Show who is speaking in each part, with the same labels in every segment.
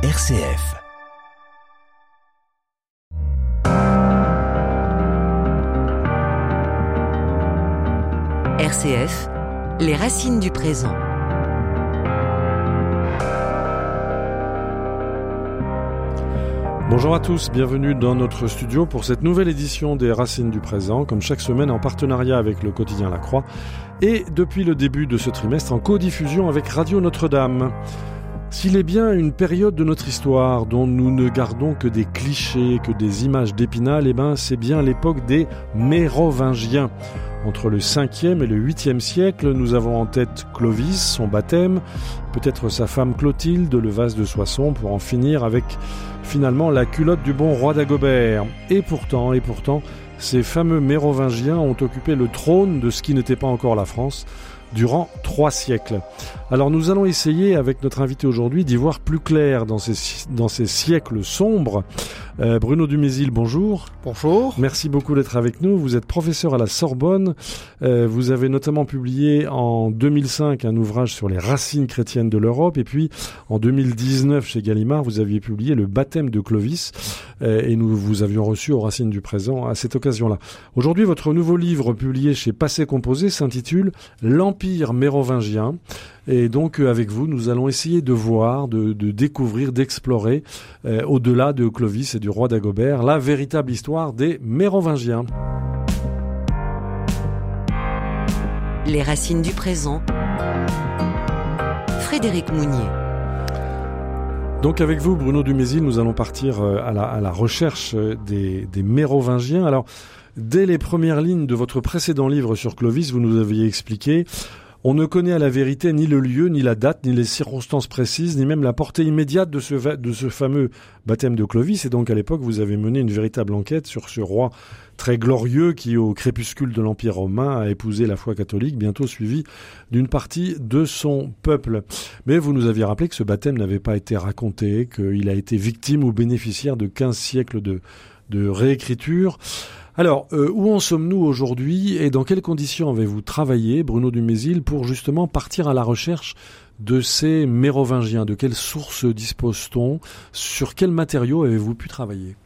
Speaker 1: RCF.
Speaker 2: RCF, les racines du présent.
Speaker 3: Bonjour à tous, bienvenue dans notre studio pour cette nouvelle édition des Racines du présent, comme chaque semaine en partenariat avec le quotidien La Croix et depuis le début de ce trimestre en codiffusion avec Radio Notre-Dame. S'il est bien une période de notre histoire dont nous ne gardons que des clichés, que des images d'épinal, eh ben c'est bien l'époque des Mérovingiens. Entre le 5e et le 8e siècle, nous avons en tête Clovis, son baptême, peut-être sa femme Clotilde, le vase de Soissons, pour en finir avec finalement la culotte du bon roi d'Agobert. Et pourtant, et pourtant, ces fameux Mérovingiens ont occupé le trône de ce qui n'était pas encore la France durant trois siècles. Alors nous allons essayer avec notre invité aujourd'hui d'y voir plus clair dans ces, dans ces siècles sombres. Euh, Bruno Dumézil, bonjour.
Speaker 4: Bonjour.
Speaker 3: Merci beaucoup d'être avec nous. Vous êtes professeur à la Sorbonne. Euh, vous avez notamment publié en 2005 un ouvrage sur les racines chrétiennes de l'Europe. Et puis en 2019 chez Gallimard, vous aviez publié Le baptême de Clovis. Euh, et nous vous avions reçu aux racines du présent à cette occasion-là. Aujourd'hui, votre nouveau livre publié chez Passé Composé s'intitule L'Empire mérovingien. Et donc euh, avec vous, nous allons essayer de voir, de, de découvrir, d'explorer, euh, au-delà de Clovis et du roi d'Agobert, la véritable histoire des Mérovingiens.
Speaker 2: Les racines du présent. Frédéric Mounier.
Speaker 3: Donc avec vous, Bruno Dumézil, nous allons partir euh, à la, à la recherche des, des Mérovingiens. Alors, dès les premières lignes de votre précédent livre sur Clovis, vous nous aviez expliqué on ne connaît à la vérité ni le lieu, ni la date, ni les circonstances précises, ni même la portée immédiate de ce, fameux baptême de Clovis. Et donc à l'époque, vous avez mené une véritable enquête sur ce roi très glorieux qui, au crépuscule de l'Empire romain, a épousé la foi catholique, bientôt suivi d'une partie de son peuple. Mais vous nous aviez rappelé que ce baptême n'avait pas été raconté, qu'il a été victime ou bénéficiaire de 15 siècles de réécriture. Alors, euh, où en sommes-nous aujourd'hui et dans quelles conditions avez-vous travaillé, Bruno Dumézil, pour justement partir à la recherche de ces mérovingiens? De quelles sources dispose-t-on? Sur quels matériaux avez-vous pu travailler?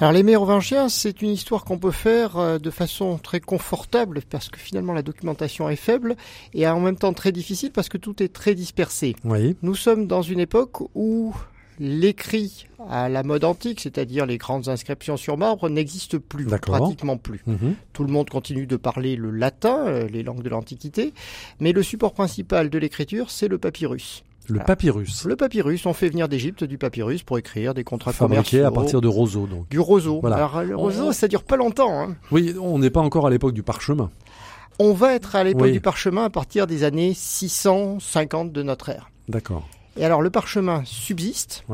Speaker 4: Alors les Mérovingiens, c'est une histoire qu'on peut faire euh, de façon très confortable parce que finalement la documentation est faible et en même temps très difficile parce que tout est très dispersé.
Speaker 3: Oui.
Speaker 4: Nous sommes dans une époque où l'écrit à la mode antique, c'est-à-dire les grandes inscriptions sur marbre, n'existe plus, pratiquement plus.
Speaker 3: Mhm.
Speaker 4: Tout le monde continue de parler le latin, euh, les langues de l'Antiquité, mais le support principal de l'écriture, c'est le papyrus.
Speaker 3: Le papyrus.
Speaker 4: Le papyrus, on fait venir d'Égypte du papyrus pour écrire des contrats
Speaker 3: Fabriqué
Speaker 4: commerciaux.
Speaker 3: à partir de roseaux, donc.
Speaker 4: Du roseau.
Speaker 3: Voilà.
Speaker 4: Alors le
Speaker 3: On-
Speaker 4: roseau, ça dure pas longtemps. hein.
Speaker 3: Oui, on n'est pas encore à l'époque du parchemin.
Speaker 4: On va être à l'époque
Speaker 3: Oui.
Speaker 4: du parchemin à partir des années 650 de notre ère.
Speaker 3: D'accord.
Speaker 4: Et alors le parchemin subsiste.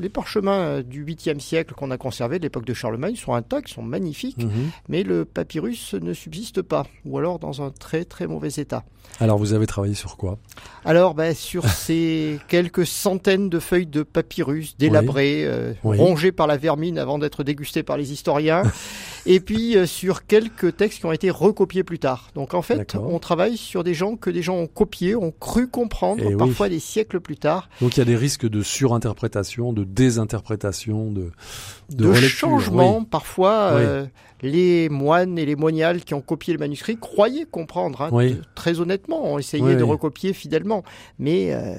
Speaker 4: Les parchemins euh, du 8e siècle qu'on a conservés de l'époque de Charlemagne sont intacts, sont magnifiques,
Speaker 3: Mhm.
Speaker 4: mais le papyrus ne subsiste pas, ou alors dans un très très mauvais état.
Speaker 3: Alors, vous avez travaillé sur quoi?
Speaker 4: Alors, ben, sur ces quelques centaines de feuilles de papyrus délabrées, euh,
Speaker 3: Oui.
Speaker 4: rongées par la vermine avant d'être dégustées par les historiens, et puis euh, sur quelques textes qui ont été recopiés plus tard. Donc en fait, on travaille sur des gens que des gens ont copiés, ont cru comprendre,
Speaker 3: Eh oui.
Speaker 4: parfois des siècles plus tard,
Speaker 3: Donc, il y a des risques de surinterprétation, de désinterprétation, de,
Speaker 4: de,
Speaker 3: oui.
Speaker 4: Parfois,
Speaker 3: Oui.
Speaker 4: euh, les moines et les moniales qui ont copié le manuscrit croyaient comprendre, hein,
Speaker 3: Oui.
Speaker 4: très honnêtement, ont essayé de recopier fidèlement. Mais euh,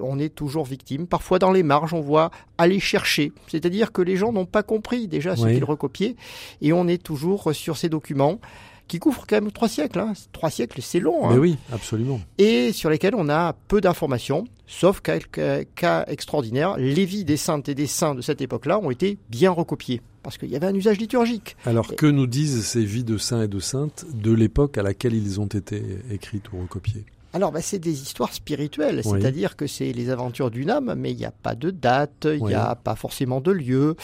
Speaker 4: on est toujours victime. Parfois, dans les marges, on voit aller chercher. C'est-à-dire que les gens n'ont pas compris déjà ce qu'ils recopiaient. Et on est toujours sur ces documents qui couvrent quand même trois siècles. Hein. Trois siècles, c'est long. hein
Speaker 3: Mais oui, absolument.
Speaker 4: et sur lesquels on a peu d'informations, sauf quelques cas extraordinaires. Les vies des saintes et des saints de cette époque-là ont été bien recopiées, parce qu'il y avait un usage liturgique.
Speaker 3: Alors, que nous disent ces vies de saints et de saintes de l'époque à laquelle ils ont été écrites ou recopiées?
Speaker 4: Alors, bah, c'est des histoires spirituelles,
Speaker 3: Oui.
Speaker 4: c'est-à-dire que c'est les aventures d'une âme, mais il n'y a pas de date, il
Speaker 3: Oui.
Speaker 4: n'y a pas forcément de lieu,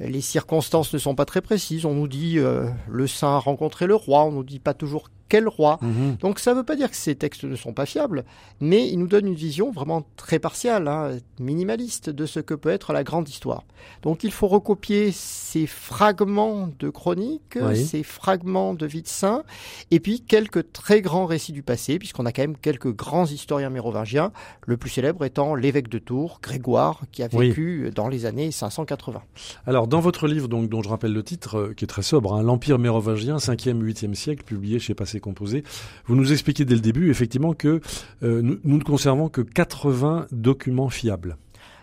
Speaker 4: les circonstances ne sont pas très précises. On nous dit euh, le saint a rencontré le roi, on nous dit pas toujours quel roi.
Speaker 3: Mhm.
Speaker 4: Donc ça ne veut pas dire que ces textes ne sont pas fiables, mais ils nous donnent une vision vraiment très partiale, hein, minimaliste de ce que peut être la grande histoire. Donc il faut recopier ces fragments de chroniques,
Speaker 3: Oui.
Speaker 4: ces fragments de vie de saint, et puis quelques très grands récits du passé, puisqu'on a quand même quelques grands historiens mérovingiens, le plus célèbre étant l'évêque de Tours, Grégoire, qui a
Speaker 3: Oui.
Speaker 4: vécu dans les années 580.
Speaker 3: Alors, dans votre livre, donc, dont je rappelle le titre, euh, qui est très sobre, hein, L'Empire mérovingien, 5e, 8e siècle, publié chez Passé Vous nous expliquez dès le début, effectivement, que euh, nous, nous ne conservons que 80 documents fiables.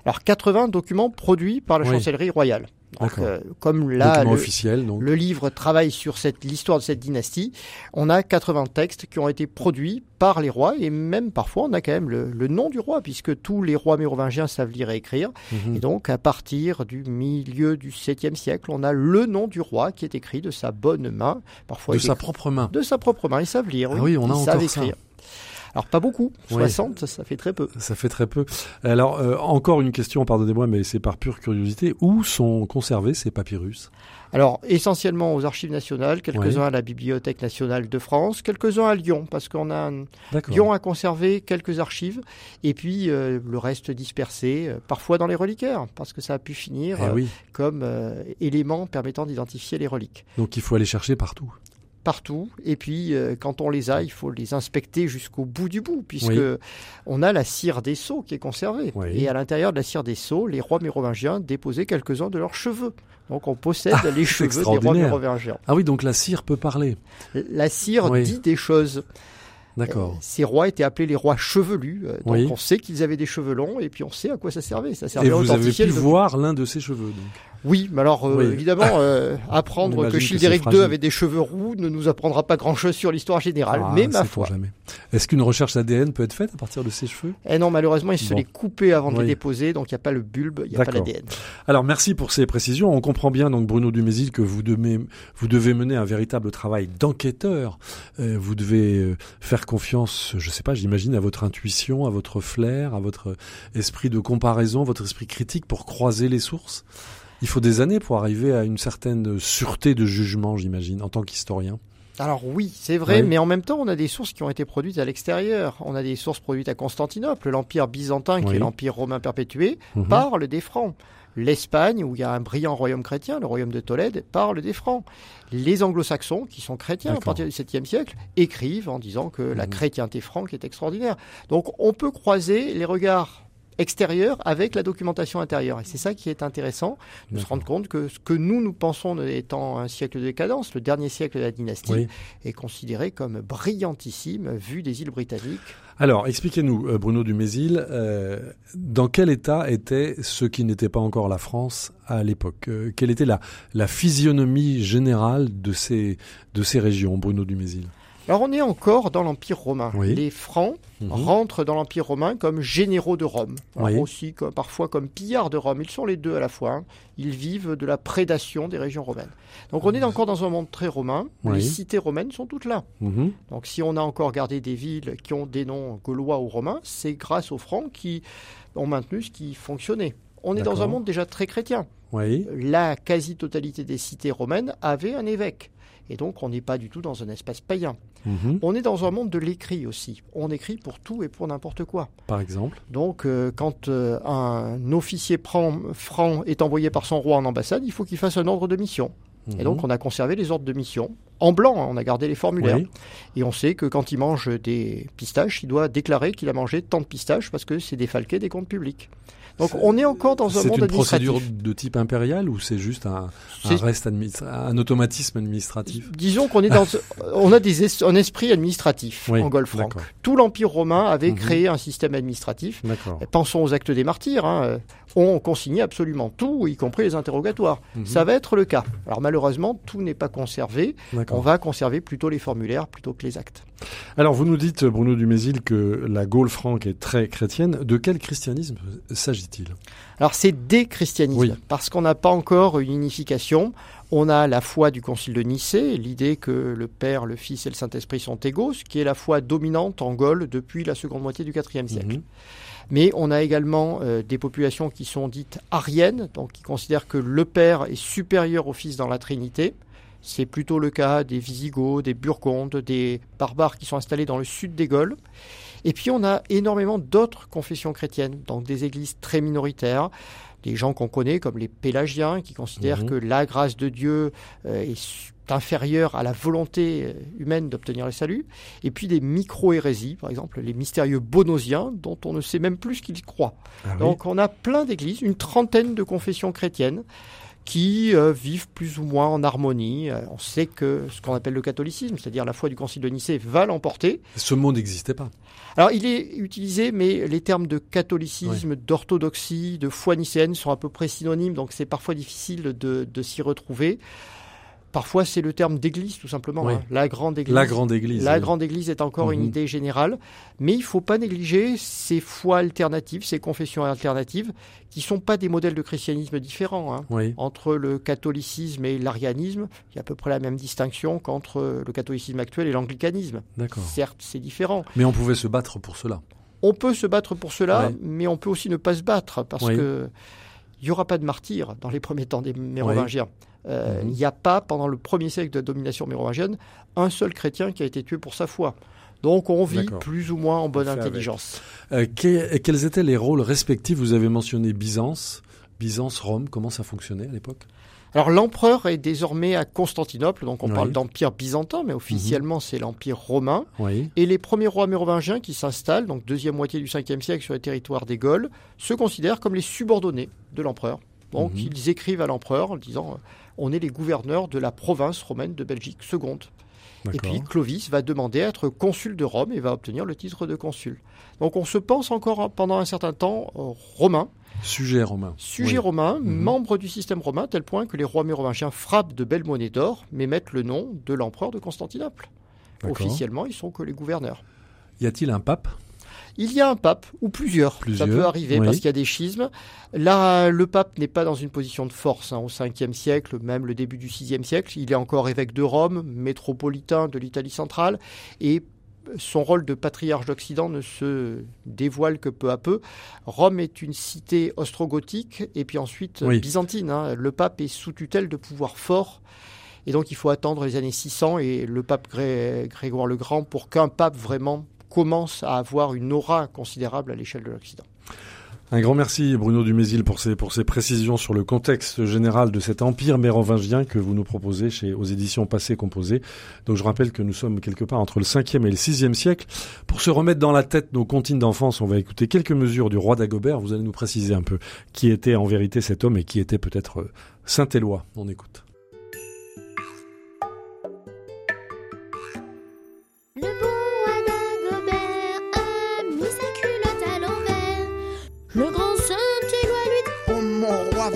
Speaker 4: Alors 80 documents produits par la
Speaker 3: Oui.
Speaker 4: chancellerie royale. Donc, euh, comme là, le,
Speaker 3: donc.
Speaker 4: le livre travaille sur l'histoire de cette dynastie, on a 80 textes qui ont été produits par les rois et même parfois on a quand même le, le nom du roi puisque tous les rois mérovingiens savent lire et écrire.
Speaker 3: Mhm.
Speaker 4: Et donc à partir du milieu du 7e siècle, on a le nom du roi qui est écrit de sa bonne main, parfois
Speaker 3: De sa propre main.
Speaker 4: de sa propre main. Ils savent lire.
Speaker 3: Ah oui, on a
Speaker 4: ils savent
Speaker 3: encore ça.
Speaker 4: Alors pas beaucoup,
Speaker 3: Oui.
Speaker 4: 60, ça fait très peu.
Speaker 3: Ça fait très peu. Alors, euh, encore une question, pardonnez-moi, mais c'est par pure curiosité. Où sont conservés ces papyrus?
Speaker 4: Alors, essentiellement aux archives nationales, quelques-uns à la Bibliothèque nationale de France, quelques-uns à Lyon, parce qu'on a un-. Lyon a conservé quelques archives, et puis euh, le reste dispersé, euh, parfois dans les reliquaires, parce que ça a pu finir
Speaker 3: Eh
Speaker 4: euh, comme élément permettant d'identifier les reliques.
Speaker 3: Donc, il faut aller chercher partout.
Speaker 4: Partout, et puis euh, quand on les a, il faut les inspecter jusqu'au bout du bout, puisque
Speaker 3: Oui.
Speaker 4: on a la cire des sceaux qui est conservée.
Speaker 3: Oui.
Speaker 4: Et à l'intérieur de la cire des sceaux, les rois mérovingiens déposaient quelques-uns de leurs cheveux. Donc on possède
Speaker 3: Ah,
Speaker 4: les cheveux des rois mérovingiens.
Speaker 3: Ah oui, donc la cire peut parler.
Speaker 4: La cire
Speaker 3: Oui.
Speaker 4: dit des choses.
Speaker 3: D'accord.
Speaker 4: Euh, Ces rois étaient appelés les rois chevelus. euh, donc
Speaker 3: Oui.
Speaker 4: on sait qu'ils avaient des cheveux longs et puis on sait à quoi ça servait. Ça servait
Speaker 3: Et
Speaker 4: à
Speaker 3: vous avez pu
Speaker 4: le
Speaker 3: voir l'un de ses cheveux, donc.
Speaker 4: Oui, mais alors euh,
Speaker 3: Oui.
Speaker 4: évidemment, euh, apprendre que
Speaker 3: c'est
Speaker 4: II avait des cheveux roux ne nous apprendra pas grand-chose sur l'histoire générale.
Speaker 3: Ah,
Speaker 4: mais ma foi.
Speaker 3: jamais. Est-ce qu'une recherche ADN peut être faite à partir de ses cheveux?
Speaker 4: Eh non, malheureusement, ils se
Speaker 3: Bon.
Speaker 4: les coupaient avant de
Speaker 3: Oui.
Speaker 4: les déposer, donc il n'y a pas le bulbe, il n'y a pas l'ADN.
Speaker 3: Alors merci pour ces précisions. On comprend bien donc Bruno Dumézil que vous devez, vous devez mener un véritable travail d'enquêteur. Euh, vous devez euh, faire confiance, je sais pas, j'imagine à votre intuition, à votre flair, à votre esprit de comparaison, votre esprit critique pour croiser les sources. Il faut des années pour arriver à une certaine sûreté de jugement, j'imagine, en tant qu'historien.
Speaker 4: Alors oui, c'est vrai,
Speaker 3: Oui.
Speaker 4: mais en même temps, on a des sources qui ont été produites à l'extérieur. On a des sources produites à Constantinople, l'Empire byzantin, qui
Speaker 3: Oui.
Speaker 4: est l'Empire romain perpétué,
Speaker 3: Mhm.
Speaker 4: parle des Francs. L'Espagne, où il y a un brillant royaume chrétien, le royaume de Tolède, parle des Francs. Les anglo-saxons, qui sont chrétiens à partir du 7e siècle, écrivent en disant que la
Speaker 3: Mhm.
Speaker 4: chrétienté franque est extraordinaire. Donc on peut croiser les regards extérieurs avec la documentation intérieure. Et c'est ça qui est intéressant, de se rendre compte que ce que nous, nous pensons étant un siècle de décadence, le dernier siècle de la dynastie,
Speaker 3: Oui.
Speaker 4: est considéré comme brillantissime vu des îles britanniques.
Speaker 3: Alors, expliquez-nous, euh, Bruno Dumézil, euh, dans quel état était ce qui n'était pas encore la France à l'époque? Euh, Quelle était la, la physionomie générale de ces, de ces régions, Bruno Dumézil?
Speaker 4: Alors on est encore dans l'Empire romain.
Speaker 3: Oui.
Speaker 4: Les Francs
Speaker 3: Mhm.
Speaker 4: rentrent dans l'Empire romain comme généraux de Rome.
Speaker 3: Oui.
Speaker 4: aussi comme- parfois comme pillards de Rome. Ils sont les deux à la fois. hein. Ils vivent de la prédation des régions romaines. Donc on est encore dans un monde très romain.
Speaker 3: Oui.
Speaker 4: Les cités romaines sont toutes là.
Speaker 3: Mhm.
Speaker 4: Donc si on a encore gardé des villes qui ont des noms gaulois ou romains, c'est grâce aux Francs qui ont maintenu ce qui fonctionnait. On est dans un monde déjà très chrétien. La quasi-totalité des cités romaines avait un évêque. Et donc on n'est pas du tout dans un espace païen.
Speaker 3: Mhm.
Speaker 4: On est dans un monde de l'écrit aussi. On écrit pour tout et pour n'importe quoi.
Speaker 3: par exemple.
Speaker 4: Donc euh, quand euh, un officier prend- franc est envoyé par son roi en ambassade, il faut qu'il fasse un ordre de mission. Et
Speaker 3: Mhm.
Speaker 4: donc on a conservé les ordres de mission en blanc, hein, on a gardé les formulaires.
Speaker 3: Oui.
Speaker 4: Et on sait que quand il mange des pistaches, il doit déclarer qu'il a mangé tant de pistaches parce que c'est défalqué des comptes publics. Donc on est encore dans un
Speaker 3: C'est
Speaker 4: monde
Speaker 3: une
Speaker 4: administratif.
Speaker 3: procédure de type impérial ou c'est juste un, un
Speaker 4: C'est-
Speaker 3: reste administra- un automatisme administratif?
Speaker 4: Disons qu'on est dans, on a des es- un esprit administratif
Speaker 3: Oui,
Speaker 4: en Golfe franc. Tout l'Empire romain avait
Speaker 3: Mhm.
Speaker 4: créé un système administratif. Pensons aux actes des martyrs. Hein. Euh, On consignait absolument tout, y compris les interrogatoires.
Speaker 3: Mhm.
Speaker 4: Ça va être le cas. Alors malheureusement, tout n'est pas conservé. On va conserver plutôt les formulaires plutôt que les actes.
Speaker 3: Alors, vous nous dites, Bruno Dumézil, que la Gaule franque est très chrétienne. De quel christianisme s'agit-il?
Speaker 4: Alors c'est des christianismes,
Speaker 3: Oui.
Speaker 4: parce qu'on n'a pas encore une unification. On a la foi du Concile de Nicée, l'idée que le Père, le Fils et le Saint-Esprit sont égaux, ce qui est la foi dominante en Gaule depuis la seconde moitié du IVe siècle.
Speaker 3: Mhm.
Speaker 4: Mais on a également euh, des populations qui sont dites ariennes, donc qui considèrent que le Père est supérieur au Fils dans la Trinité. C'est plutôt le cas des Visigoths, des Burgondes, des barbares qui sont installés dans le sud des Gaules. Et puis on a énormément d'autres confessions chrétiennes, donc des églises très minoritaires, des gens qu'on connaît comme les Pélagiens qui considèrent
Speaker 3: Mhm.
Speaker 4: que la grâce de Dieu euh, est inférieure à la volonté euh, humaine d'obtenir le salut, et puis des micro-hérésies, par exemple les mystérieux bonosiens dont on ne sait même plus ce qu'ils croient.
Speaker 3: Ah oui.
Speaker 4: Donc on a plein d'églises, une trentaine de confessions chrétiennes qui euh, vivent plus ou moins en harmonie. Euh, on sait que ce qu'on appelle le catholicisme, c'est-à-dire la foi du Concile de Nicée, va l'emporter.
Speaker 3: Ce mot n'existait pas.
Speaker 4: Alors il est utilisé, mais les termes de catholicisme, d'orthodoxie, de foi nicéenne sont à peu près synonymes, donc c'est parfois difficile de, de s'y retrouver. Parfois c'est le terme d'église tout simplement,
Speaker 3: Oui.
Speaker 4: hein. la grande église.
Speaker 3: La grande église.
Speaker 4: La
Speaker 3: oui.
Speaker 4: grande église est encore une
Speaker 3: Mhm.
Speaker 4: idée générale, mais il ne faut pas négliger ces foi alternatives, ces confessions alternatives, qui sont pas des modèles de christianisme différents. hein.
Speaker 3: Oui.
Speaker 4: Entre le catholicisme et l'arianisme, il y a à peu près la même distinction qu'entre le catholicisme actuel et l'anglicanisme.
Speaker 3: D'accord.
Speaker 4: Certes, c'est différent.
Speaker 3: Mais on pouvait se battre pour cela.
Speaker 4: On peut se battre pour cela, mais on peut aussi ne pas se battre parce
Speaker 3: Oui.
Speaker 4: que il n'y aura pas de martyrs dans les premiers temps des mérovingiens. Euh,
Speaker 3: Mhm.
Speaker 4: Il n'y a pas, pendant le premier siècle de domination mérovingienne, un seul chrétien qui a été tué pour sa foi. Donc on vit plus ou moins en bonne intelligence.
Speaker 3: Euh, que- quels étaient les rôles respectifs? Vous avez mentionné Byzance. Byzance, Rome, comment ça fonctionnait à l'époque?
Speaker 4: Alors l'empereur est désormais à Constantinople, donc on
Speaker 3: Oui. Mhm.
Speaker 4: parle d'empire byzantin, mais officiellement c'est l'empire romain.
Speaker 3: Oui.
Speaker 4: Et les premiers rois mérovingiens qui s'installent, donc deuxième moitié du 5e siècle sur les territoires des Gaules, se considèrent comme les subordonnés de l'empereur. Donc
Speaker 3: Mhm.
Speaker 4: ils écrivent à l'empereur en disant euh, on est les gouverneurs de la province romaine de Belgique seconde. Et puis Clovis va demander à être consul de Rome et va obtenir le titre de consul. Donc on se pense encore hein, pendant un certain temps euh, romain,
Speaker 3: Sujet romain.
Speaker 4: sujet
Speaker 3: Oui.
Speaker 4: romain,
Speaker 3: Mhm.
Speaker 4: membre du système romain, tel point que les rois mérovingiens frappent de belles monnaies d'or, mais mettent le nom de l'empereur de Constantinople. Officiellement, ils sont que les gouverneurs.
Speaker 3: Y a-t-il un pape?
Speaker 4: Il y a un pape, ou plusieurs,
Speaker 3: Plusieurs,
Speaker 4: ça peut arriver
Speaker 3: oui.
Speaker 4: parce qu'il y a des schismes. Là, le pape n'est pas dans une position de force hein, au 5e siècle, même le début du 6e siècle. Il est encore évêque de Rome, métropolitain de l'Italie centrale, et son rôle de patriarche d'Occident ne se dévoile que peu à peu. Rome est une cité ostrogothique et puis ensuite
Speaker 3: Oui.
Speaker 4: byzantine. hein. Le pape est sous tutelle de pouvoirs forts. Et donc il faut attendre les années 600 et le pape Gré- Grégoire le Grand pour qu'un pape vraiment commence à avoir une aura considérable à l'échelle de l'Occident.
Speaker 3: Un grand merci Bruno Dumézil pour ces, précisions sur le contexte général de cet empire mérovingien que vous nous proposez chez, aux éditions Passé Composé. Donc je rappelle que nous sommes quelque part entre le 5e et le 6e siècle. Pour se remettre dans la tête nos comptines d'enfance, on va écouter quelques mesures du roi d'Agobert. Vous allez nous préciser un peu qui était en vérité cet homme et qui était peut-être euh, Saint-Éloi. On écoute.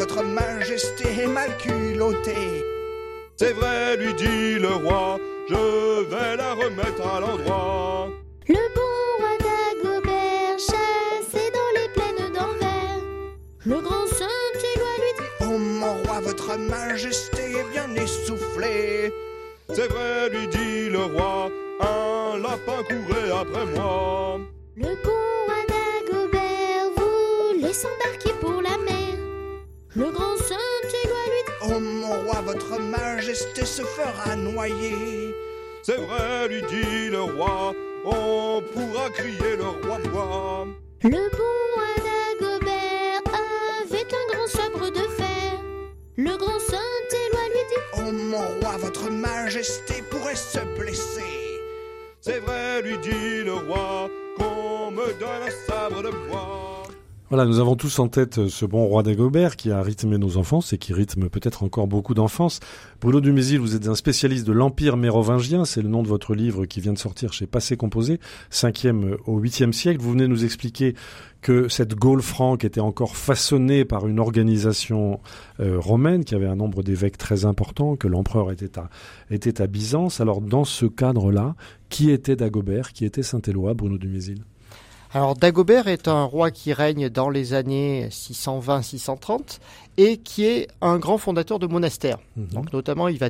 Speaker 5: Votre majesté est mal culottée.
Speaker 6: C'est vrai, lui dit le roi, je vais la remettre à l'endroit.
Speaker 1: Le bon roi d'Agobert chassait dans les plaines d'Anvers. Le grand Saint-Éloi lui dit
Speaker 5: Oh mon roi, votre majesté est bien essoufflée.
Speaker 6: C'est vrai, lui dit le roi, un lapin courait après moi.
Speaker 1: Le bon Le grand Saint-Éloi lui dit
Speaker 5: Oh mon roi, votre majesté se fera noyer.
Speaker 6: C'est vrai, lui dit le roi, on pourra crier le roi bois.
Speaker 1: Le bon roi d'Agobert avait un grand sabre de fer. Le grand Saint-Éloi lui dit
Speaker 5: Oh mon roi, votre majesté pourrait se blesser.
Speaker 6: C'est vrai, lui dit le roi, qu'on me donne un sabre de bois.
Speaker 3: Voilà, nous avons tous en tête euh, ce bon roi d'Agobert qui a rythmé nos enfances et qui rythme peut-être encore beaucoup d'enfance. Bruno Dumézil, vous êtes un spécialiste de l'Empire mérovingien, c'est le nom de votre livre qui vient de sortir chez Passé Composé, 5e au 8e siècle. Vous venez nous expliquer que cette Gaule franque était encore façonnée par une organisation euh, romaine qui avait un nombre d'évêques très important, que l'empereur était à, était à Byzance. Alors dans ce cadre-là, qui était Dagobert, qui était Saint-Éloi, Bruno Dumézil?
Speaker 4: Alors Dagobert est un roi qui règne dans les années 620-630 et qui est un grand fondateur de monastères.
Speaker 3: Mhm.
Speaker 4: Donc notamment, il va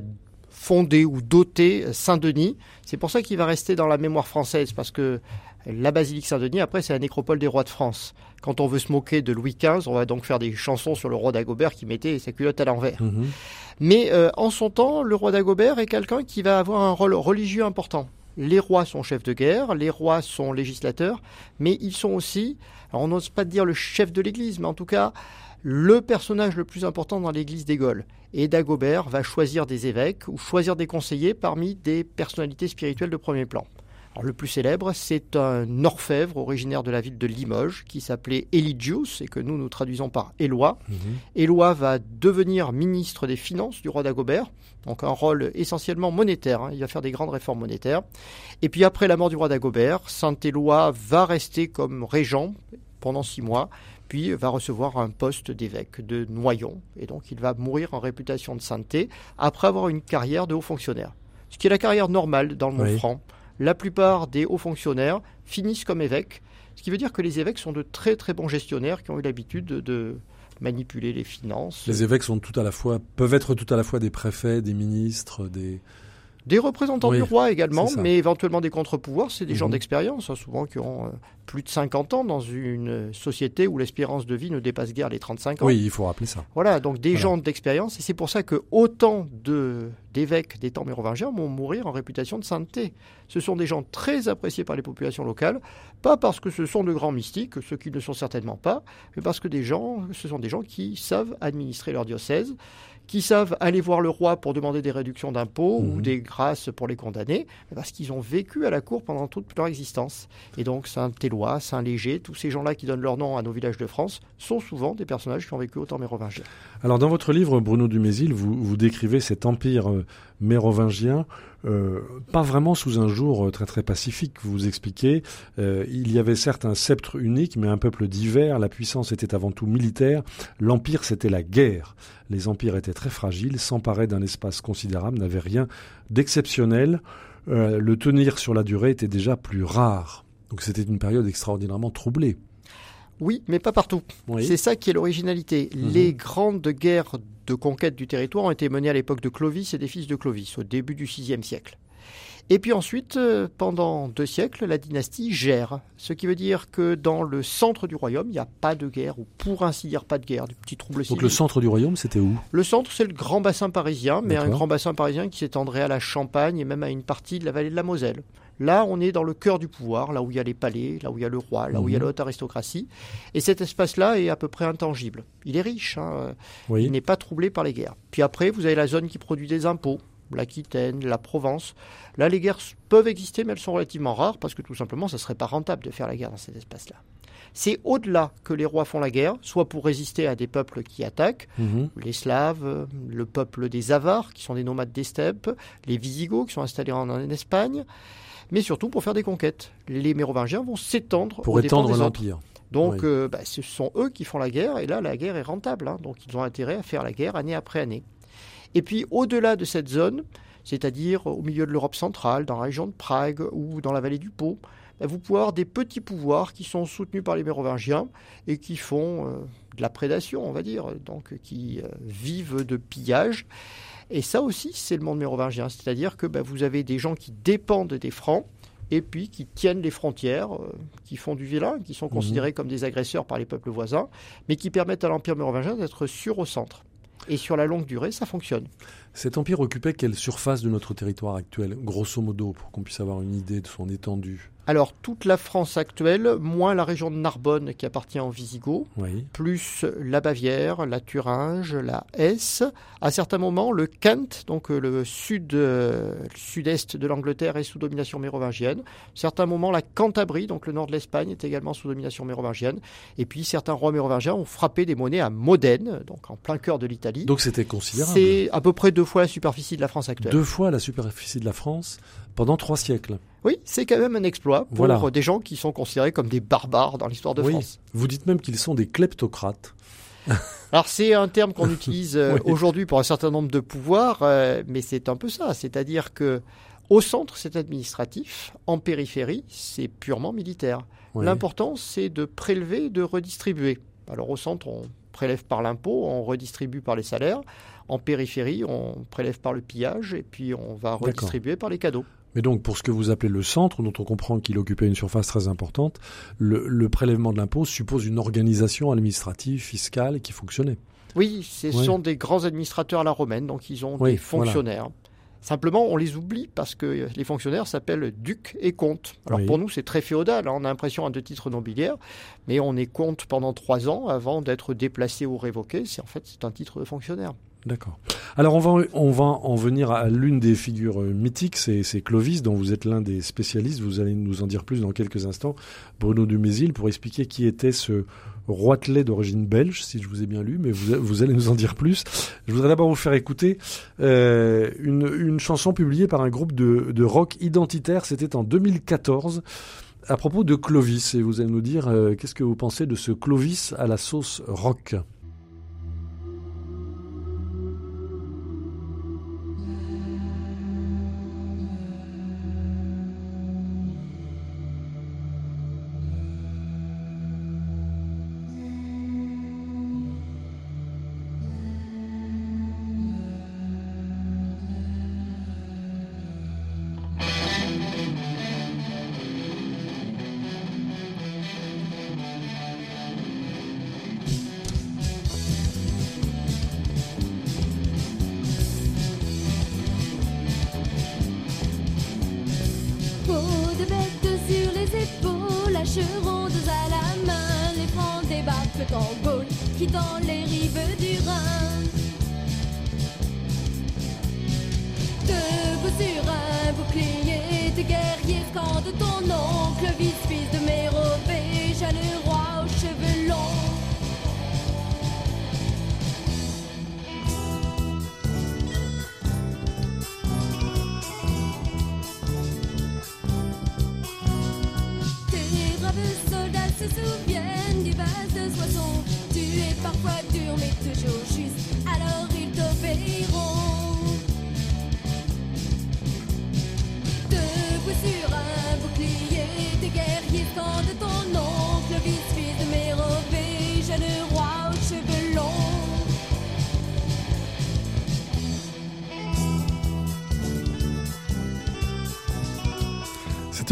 Speaker 4: fonder ou doter Saint-Denis. C'est pour ça qu'il va rester dans la mémoire française, parce que la basilique Saint-Denis, après, c'est la nécropole des rois de France. Quand on veut se moquer de Louis XV, on va donc faire des chansons sur le roi d'Agobert qui mettait sa culotte à l'envers.
Speaker 3: Mhm.
Speaker 4: Mais euh, en son temps, le roi d'Agobert est quelqu'un qui va avoir un rôle religieux important. Les rois sont chefs de guerre, les rois sont législateurs, mais ils sont aussi, alors on n'ose pas dire le chef de l'Église, mais en tout cas le personnage le plus important dans l'Église des Gaules. Et Dagobert va choisir des évêques ou choisir des conseillers parmi des personnalités spirituelles de premier plan. Alors, le plus célèbre, c'est un orfèvre originaire de la ville de Limoges qui s'appelait Eligius et que nous nous traduisons par Éloi. Éloi va devenir ministre des Finances du roi d'Agobert, donc un rôle essentiellement monétaire. hein. Il va faire des grandes réformes monétaires. Et puis après la mort du roi d'Agobert, Saint Éloi va rester comme régent pendant six mois, puis va recevoir un poste d'évêque de Noyon. Et donc il va mourir en réputation de sainteté après avoir une carrière de haut fonctionnaire. Ce qui est la carrière normale dans le monde
Speaker 3: Oui.
Speaker 4: La plupart des hauts fonctionnaires finissent comme évêques, ce qui veut dire que les évêques sont de très très bons gestionnaires qui ont eu l'habitude de, de manipuler les finances.
Speaker 3: Les évêques sont tout à la fois, peuvent être tout à la fois des préfets, des ministres, des.
Speaker 4: Des représentants
Speaker 3: Oui,
Speaker 4: du roi également, mais éventuellement des contre-pouvoirs, c'est des gens
Speaker 3: Mhm.
Speaker 4: d'expérience, hein, souvent qui ont euh, plus de 50 ans dans une société où l'espérance de vie ne dépasse guère les 35 ans.
Speaker 3: Oui, il faut rappeler ça.
Speaker 4: Voilà, donc des
Speaker 3: Voilà.
Speaker 4: gens d'expérience, et c'est pour ça que autant de d'évêques des temps mérovingiens vont mourir en réputation de sainteté. Ce sont des gens très appréciés par les populations locales, pas parce que ce sont de grands mystiques, ceux qui ne le sont certainement pas, mais parce que des gens, ce sont des gens qui savent administrer leur diocèse, qui savent aller voir le roi pour demander des réductions d'impôts ou
Speaker 3: Mhm.
Speaker 4: des grâces pour les condamnés, parce qu'ils ont vécu à la cour pendant toute leur existence. Et donc Saint-Éloi, Saint-Léger, tous ces gens-là qui donnent leur nom à nos villages de France sont souvent des personnages qui ont vécu au temps mérovingien.
Speaker 3: Alors, dans votre livre, Bruno Dumézil, vous, vous décrivez cet empire euh, mérovingien, euh, pas vraiment sous un jour euh, très très pacifique. Vous expliquez, il y avait certes un sceptre unique, mais un peuple divers. La puissance était avant tout militaire. L'empire, c'était la guerre. Les empires étaient très fragiles, s'emparaient d'un espace considérable, n'avaient rien d'exceptionnel. Le tenir sur la durée était déjà plus rare. Donc, c'était une période extraordinairement troublée.
Speaker 4: Oui, mais pas partout.
Speaker 3: Oui.
Speaker 4: C'est ça qui est l'originalité.
Speaker 3: Mhm.
Speaker 4: Les grandes guerres de conquête du territoire ont été menées à l'époque de Clovis et des fils de Clovis, au début du VIe siècle. Et puis ensuite, euh, pendant deux siècles, la dynastie gère. Ce qui veut dire que dans le centre du royaume, il n'y a pas de guerre, ou pour ainsi dire pas de guerre, du petit trouble
Speaker 3: Donc,
Speaker 4: civil.
Speaker 3: le centre du royaume, c'était où?
Speaker 4: Le centre, c'est le grand bassin parisien, mais un grand bassin parisien qui s'étendrait à la Champagne et même à une partie de la vallée de la Moselle. Là, on est dans le cœur du pouvoir, là où il y a les palais, là où il y a le roi, là où il y a
Speaker 3: Mhm.
Speaker 4: la haute aristocratie. Et cet espace-là est à peu près intangible. Il est riche, hein,
Speaker 3: Oui.
Speaker 4: il n'est pas troublé par les guerres. Puis après, vous avez la zone qui produit des impôts, l'Aquitaine, la Provence. Là, les guerres peuvent exister, mais elles sont relativement rares parce que tout simplement, ça ne serait pas rentable de faire la guerre dans cet espace-là. C'est au-delà que les rois font la guerre, soit pour résister à des peuples qui attaquent,
Speaker 3: Mhm.
Speaker 4: les Slaves, euh, le peuple des Avars, qui sont des nomades des steppes, les Visigoths, qui sont installés en, en Espagne, mais surtout pour faire des conquêtes. Les Mérovingiens vont s'étendre
Speaker 3: Pour étendre
Speaker 4: des autres.
Speaker 3: l'empire.
Speaker 4: Donc,
Speaker 3: Oui.
Speaker 4: euh, bah, ce sont eux qui font la guerre, et là, la guerre est rentable. hein. donc, ils ont intérêt à faire la guerre année après année. Et puis, au-delà de cette zone, c'est-à-dire au milieu de l'Europe centrale, dans la région de Prague ou dans la vallée du Pô, bah, vous pouvez avoir des petits pouvoirs qui sont soutenus par les Mérovingiens et qui font euh, de la prédation, on va dire, donc qui euh, vivent de pillage. Et ça aussi, c'est le monde mérovingien, c'est-à-dire que bah, vous avez des gens qui dépendent des francs et puis qui tiennent les frontières, euh, qui font du vilain, qui sont
Speaker 3: Mhm.
Speaker 4: considérés comme des agresseurs par les peuples voisins, mais qui permettent à l'Empire mérovingien d'être sûr au centre. Et sur la longue durée, ça fonctionne.
Speaker 3: Cet empire occupait quelle surface de notre territoire actuel, grosso modo, pour qu'on puisse avoir une idée de son étendue
Speaker 4: Alors, toute la France actuelle, moins la région de Narbonne qui appartient aux Visigoths,
Speaker 3: Oui.
Speaker 4: plus la Bavière, la Thuringe, la Hesse. À certains moments, le Kent, donc euh, le sud, euh, sud-est de l'Angleterre, est sous domination mérovingienne. À certains moments, la Cantabrie, donc le nord de l'Espagne, est également sous domination mérovingienne. Et puis, certains rois mérovingiens ont frappé des monnaies à Modène, donc en plein cœur de l'Italie.
Speaker 3: Donc c'était considérable.
Speaker 4: C'est à peu près deux fois la superficie de la France actuelle.
Speaker 3: Deux fois la superficie de la France pendant trois siècles.
Speaker 4: Oui, c'est quand même un exploit pour
Speaker 3: Voilà.
Speaker 4: des gens qui sont considérés comme des barbares dans l'histoire de
Speaker 3: oui.
Speaker 4: France.
Speaker 3: Vous dites même qu'ils sont des kleptocrates.
Speaker 4: Alors c'est un terme qu'on utilise euh,
Speaker 3: Oui.
Speaker 4: aujourd'hui pour un certain nombre de pouvoirs, euh, mais c'est un peu ça. C'est-à-dire que au centre, c'est administratif, en périphérie, c'est purement militaire.
Speaker 3: Oui.
Speaker 4: L'important, c'est de prélever, de redistribuer. Alors au centre, on prélève par l'impôt, on redistribue par les salaires. En périphérie, on prélève par le pillage et puis on va redistribuer par les cadeaux.
Speaker 3: Mais donc, pour ce que vous appelez le centre, dont on comprend qu'il occupait une surface très importante, le, le prélèvement de l'impôt suppose une organisation administrative, fiscale qui fonctionnait.
Speaker 4: Oui, ce sont des grands administrateurs à la romaine, donc ils ont
Speaker 3: Oui,
Speaker 4: des fonctionnaires. Simplement, on les oublie parce que les fonctionnaires s'appellent ducs et comtes. Alors
Speaker 3: Oui.
Speaker 4: pour nous, c'est très féodal. hein. On a l'impression à deux titres nobiliaires, mais on est comte pendant trois ans avant d'être déplacé ou révoqué. C'est en fait c'est un titre de fonctionnaire.
Speaker 3: D'accord. Alors on va on va en venir à l'une des figures euh, mythiques, c'est c'est Clovis dont vous êtes l'un des spécialistes. Vous allez nous en dire plus dans quelques instants, Bruno Dumézil, pour expliquer qui était ce roitelet d'origine belge, si je vous ai bien lu, mais vous, allez nous en dire plus. Je voudrais d'abord vous faire écouter euh, une, chanson publiée par un groupe de, de rock identitaire. C'était en 2014 à propos de Clovis. Et vous allez nous dire euh, qu'est-ce que vous pensez de ce Clovis à la sauce rock?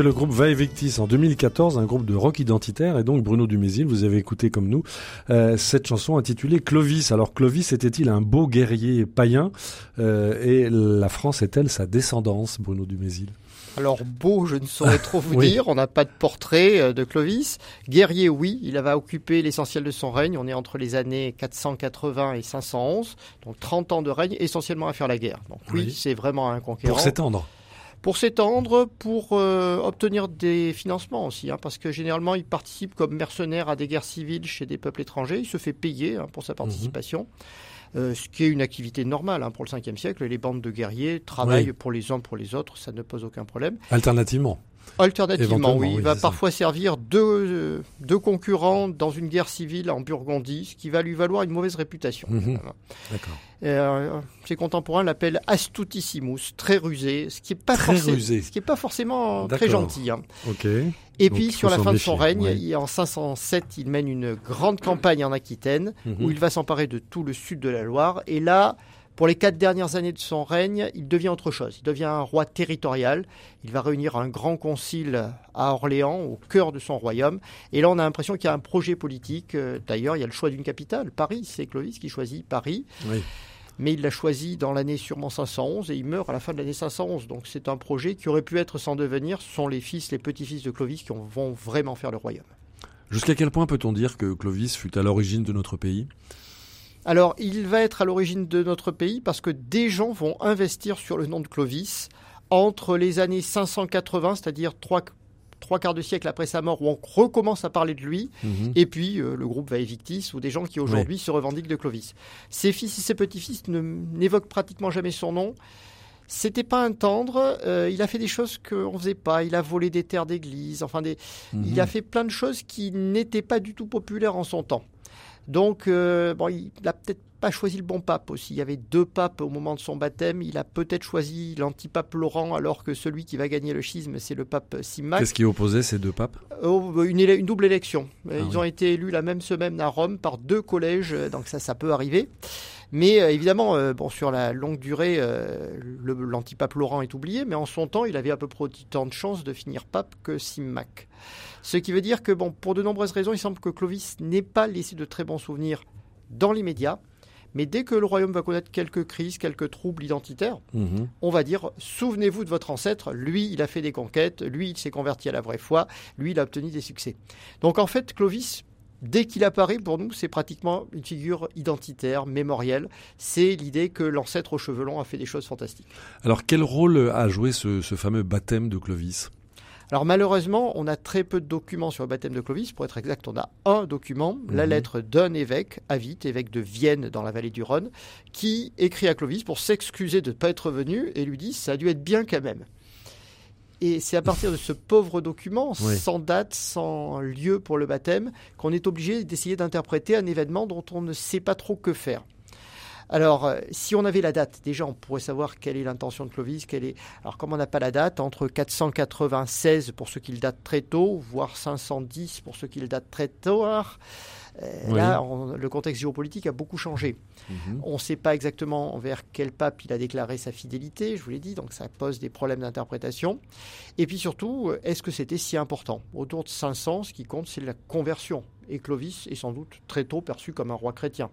Speaker 3: C'était le groupe Vae Victis en 2014, un groupe de rock identitaire. Et donc, Bruno Dumézil, vous avez écouté comme nous euh, cette chanson intitulée Clovis. Alors, Clovis était-il un beau guerrier païen Euh, Et la France est-elle sa descendance, Bruno Dumézil?
Speaker 4: Alors beau, je ne saurais trop vous
Speaker 3: Oui.
Speaker 4: dire. On n'a pas de portrait euh, de Clovis. Guerrier, oui, il avait occupé l'essentiel de son règne. On est entre les années 480 et 511, donc 30 ans de règne, essentiellement à faire la guerre. Donc oui,
Speaker 3: Oui.
Speaker 4: c'est vraiment un conquérant.
Speaker 3: Pour s'étendre.
Speaker 4: Pour s'étendre, pour euh, obtenir des financements aussi, hein, parce que généralement il participe comme mercenaire à des guerres civiles chez des peuples étrangers. Il se fait payer hein, pour sa participation. Euh, ce qui est une activité normale hein, pour le 5e siècle. Les bandes de guerriers travaillent
Speaker 3: Oui.
Speaker 4: pour les uns pour les autres, ça ne pose aucun problème.
Speaker 3: Alternativement.
Speaker 4: Alternativement, oui. Il va
Speaker 3: ça.
Speaker 4: parfois servir deux, euh, deux concurrents dans une guerre civile en Burgondie, ce qui va lui valoir une mauvaise réputation.
Speaker 3: Mhm. D'accord.
Speaker 4: Euh, ses contemporains l'appellent astutissimus, très rusé, ce qui est pas
Speaker 3: Très
Speaker 4: forcé-
Speaker 3: rusé.
Speaker 4: ce qui est pas forcément très gentil. hein. Et
Speaker 3: Donc,
Speaker 4: puis sur la fin de son règne,
Speaker 3: ouais.
Speaker 4: il- en 507, il mène une grande campagne en Aquitaine
Speaker 3: Mhm.
Speaker 4: où il va s'emparer de tout le sud de la Loire. Et là, pour les quatre dernières années de son règne, il devient autre chose. Il devient un roi territorial. Il va réunir un grand concile à Orléans, au cœur de son royaume. Et là, on a l'impression qu'il y a un projet politique. Euh, D'ailleurs, il y a le choix d'une capitale, Paris. C'est Clovis qui choisit Paris.
Speaker 3: Oui.
Speaker 4: Mais il l'a choisi dans l'année sûrement 511 et il meurt à la fin de l'année 511. Donc c'est un projet qui aurait pu être sans devenir. Ce sont les fils, les petits-fils de Clovis qui vont vraiment faire le royaume.
Speaker 3: Jusqu'à quel point peut-on dire que Clovis fut à l'origine de notre pays?
Speaker 4: Alors, il va être à l'origine de notre pays parce que des gens vont investir sur le nom de Clovis entre les années 580, c'est-à-dire trois, trois quarts de siècle après sa mort, où on recommence à parler de lui,
Speaker 3: Mhm.
Speaker 4: et puis euh, le groupe Vae Victis, ou des gens qui aujourd'hui se revendiquent de Clovis. Ses fils et ses petits-fils ne- n'évoquent pratiquement jamais son nom. C'était pas un tendre, euh, il a fait des choses qu'on faisait pas, il a volé des terres d'église, enfin des, il
Speaker 3: Mhm.
Speaker 4: a fait plein de choses qui n'étaient pas du tout populaires en son temps. Donc, euh, bon, il n'a peut-être pas choisi le bon pape aussi. Il y avait deux papes au moment de son baptême. Il a peut-être choisi l'antipape Laurent, alors que celui qui va gagner le schisme, c'est le pape Simac.
Speaker 3: Qu'est-ce qui opposait ces deux papes?
Speaker 4: Oh, une, double élection. Euh,
Speaker 3: Ah
Speaker 4: Ils
Speaker 3: oui.
Speaker 4: ont été élus la même semaine à Rome par deux collèges, euh, donc ça, ça peut arriver. Mais euh, évidemment, euh, bon, sur la longue durée, euh, l'antipape Laurent est oublié, mais en son temps, il avait à peu près autant de chances de finir pape que Simac. Ce qui veut dire que, bon, pour de nombreuses raisons, il semble que Clovis n'ait pas laissé de très bons souvenirs dans l'immédiat. Mais dès que le royaume va connaître quelques crises, quelques troubles identitaires,
Speaker 3: Mhm.
Speaker 4: on va dire souvenez-vous de votre ancêtre, lui il a fait des conquêtes, lui il s'est converti à la vraie foi, lui il a obtenu des succès. Donc en fait Clovis, dès qu'il apparaît pour nous, c'est pratiquement une figure identitaire, mémorielle. C'est l'idée que l'ancêtre aux cheveux longs a fait des choses fantastiques.
Speaker 3: Alors quel rôle a joué ce, ce fameux baptême de Clovis?
Speaker 4: Alors malheureusement, on a très peu de documents sur le baptême de Clovis. Pour être exact, on a un document, la
Speaker 3: Mhm.
Speaker 4: lettre d'un évêque, Avit, évêque de Vienne dans la vallée du Rhône, qui écrit à Clovis pour s'excuser de ne pas être venu et lui dit ça a dû être bien quand même. Et c'est à partir de ce pauvre document,
Speaker 3: Oui.
Speaker 4: sans date, sans lieu pour le baptême, qu'on est obligé d'essayer d'interpréter un événement dont on ne sait pas trop que faire. Alors, euh, si on avait la date, déjà, on pourrait savoir quelle est l'intention de Clovis. Quelle est... Alors, comme on n'a pas la date, entre 496 pour ceux qui le datent très tôt, voire 510 pour ceux qui le datent très tard, euh,
Speaker 3: Oui.
Speaker 4: là, on- le contexte géopolitique a beaucoup changé.
Speaker 3: Mhm.
Speaker 4: On ne sait pas exactement envers quel pape il a déclaré sa fidélité, je vous l'ai dit, donc ça pose des problèmes d'interprétation. Et puis surtout, est-ce que c'était si important? Autour de 500, ce qui compte, c'est la conversion. Et Clovis est sans doute très tôt perçu comme un roi chrétien.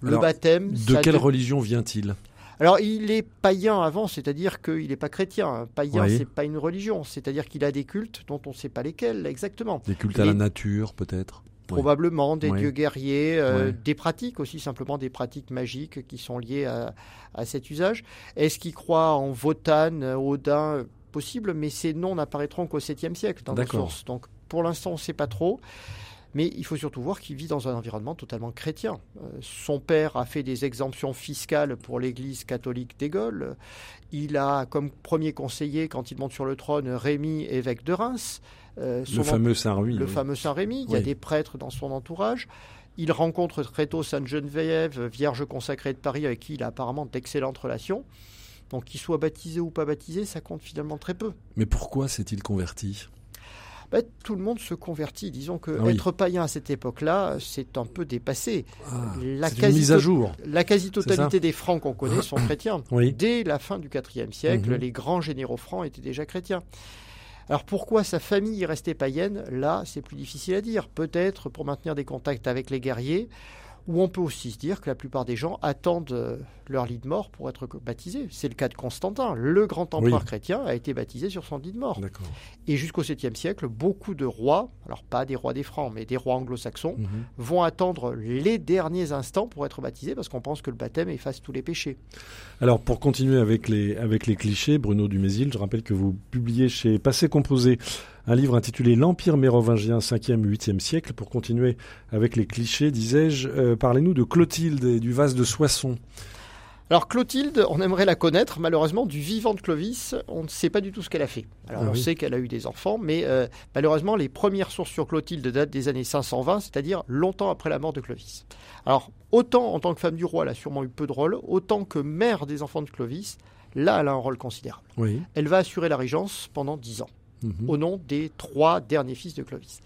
Speaker 4: Le
Speaker 3: Alors,
Speaker 4: baptême.
Speaker 3: De quelle religion vient-il?
Speaker 4: Alors, il est païen avant, c'est-à-dire qu'il n'est pas chrétien. Un Païen,
Speaker 3: Oui.
Speaker 4: c'est pas une religion, c'est-à-dire qu'il a des cultes dont on ne sait pas lesquels exactement.
Speaker 3: Des cultes à la nature, peut-être?
Speaker 4: Probablement des dieux guerriers, euh,
Speaker 3: Ouais.
Speaker 4: des pratiques aussi, simplement des pratiques magiques qui sont liées à, à cet usage. Est-ce qu'il croit en Wotan, Odin? Possible, mais ces noms n'apparaîtront qu'au 7e siècle dans nos sources. Donc pour l'instant, on ne sait pas trop. Mais il faut surtout voir qu'il vit dans un environnement totalement chrétien. Euh, son père a fait des exemptions fiscales pour l'Église catholique des Gaules. Il a comme premier conseiller, quand il monte sur le trône, Rémy, évêque de Reims. Euh,
Speaker 3: Le fameux Saint-Ruy.
Speaker 4: le
Speaker 3: oui.
Speaker 4: fameux Saint Rémy. Il y a
Speaker 3: Oui.
Speaker 4: des prêtres dans son entourage. Il rencontre très tôt Sainte Geneviève, vierge consacrée de Paris, avec qui il a apparemment d'excellentes relations. Donc qu'il soit baptisé ou pas baptisé, ça compte finalement très peu.
Speaker 3: Mais pourquoi s'est-il converti?
Speaker 4: Ben, tout le monde se convertit. Disons que
Speaker 3: Ah oui.
Speaker 4: être païen à cette époque-là, c'est un peu dépassé.
Speaker 3: Ah,
Speaker 4: La
Speaker 3: C'est une mise à jour.
Speaker 4: La quasi-totalité des francs qu'on connaît sont chrétiens.
Speaker 3: Oui.
Speaker 4: Dès la fin du IVe siècle,
Speaker 3: Mhm.
Speaker 4: les grands généraux francs étaient déjà chrétiens. Alors pourquoi sa famille est restée païenne? Là, c'est plus difficile à dire. Peut-être pour maintenir des contacts avec les guerriers, ou on peut aussi se dire que la plupart des gens attendent euh, leur lit de mort pour être baptisés. C'est le cas de Constantin. Le grand empereur
Speaker 3: Oui.
Speaker 4: chrétien a été baptisé sur son lit de mort. Et jusqu'au 7e siècle, beaucoup de rois, alors pas des rois des Francs, mais des rois anglo-saxons,
Speaker 3: Mhm.
Speaker 4: vont attendre les derniers instants pour être baptisés parce qu'on pense que le baptême efface tous les péchés.
Speaker 3: Alors, pour continuer avec les, avec les clichés, Bruno Dumézil, je rappelle que vous publiez chez Passé Composé un livre intitulé L'Empire mérovingien 5e, 8e siècle. Pour continuer avec les clichés, disais-je, euh, parlez-nous de Clotilde et du vase de Soissons.
Speaker 4: Alors Clotilde, on aimerait la connaître, malheureusement, du vivant de Clovis, on ne sait pas du tout ce qu'elle a fait. Alors
Speaker 3: Ah
Speaker 4: on
Speaker 3: oui.
Speaker 4: sait qu'elle a eu des enfants, mais euh, malheureusement, les premières sources sur Clotilde datent des années 520, c'est-à-dire longtemps après la mort de Clovis. Alors, autant en tant que femme du roi, elle a sûrement eu peu de rôle, autant que mère des enfants de Clovis, là, elle a un rôle considérable.
Speaker 3: Oui.
Speaker 4: Elle va assurer la régence pendant dix ans.
Speaker 3: Mhm.
Speaker 4: au nom des trois derniers fils de Clovis.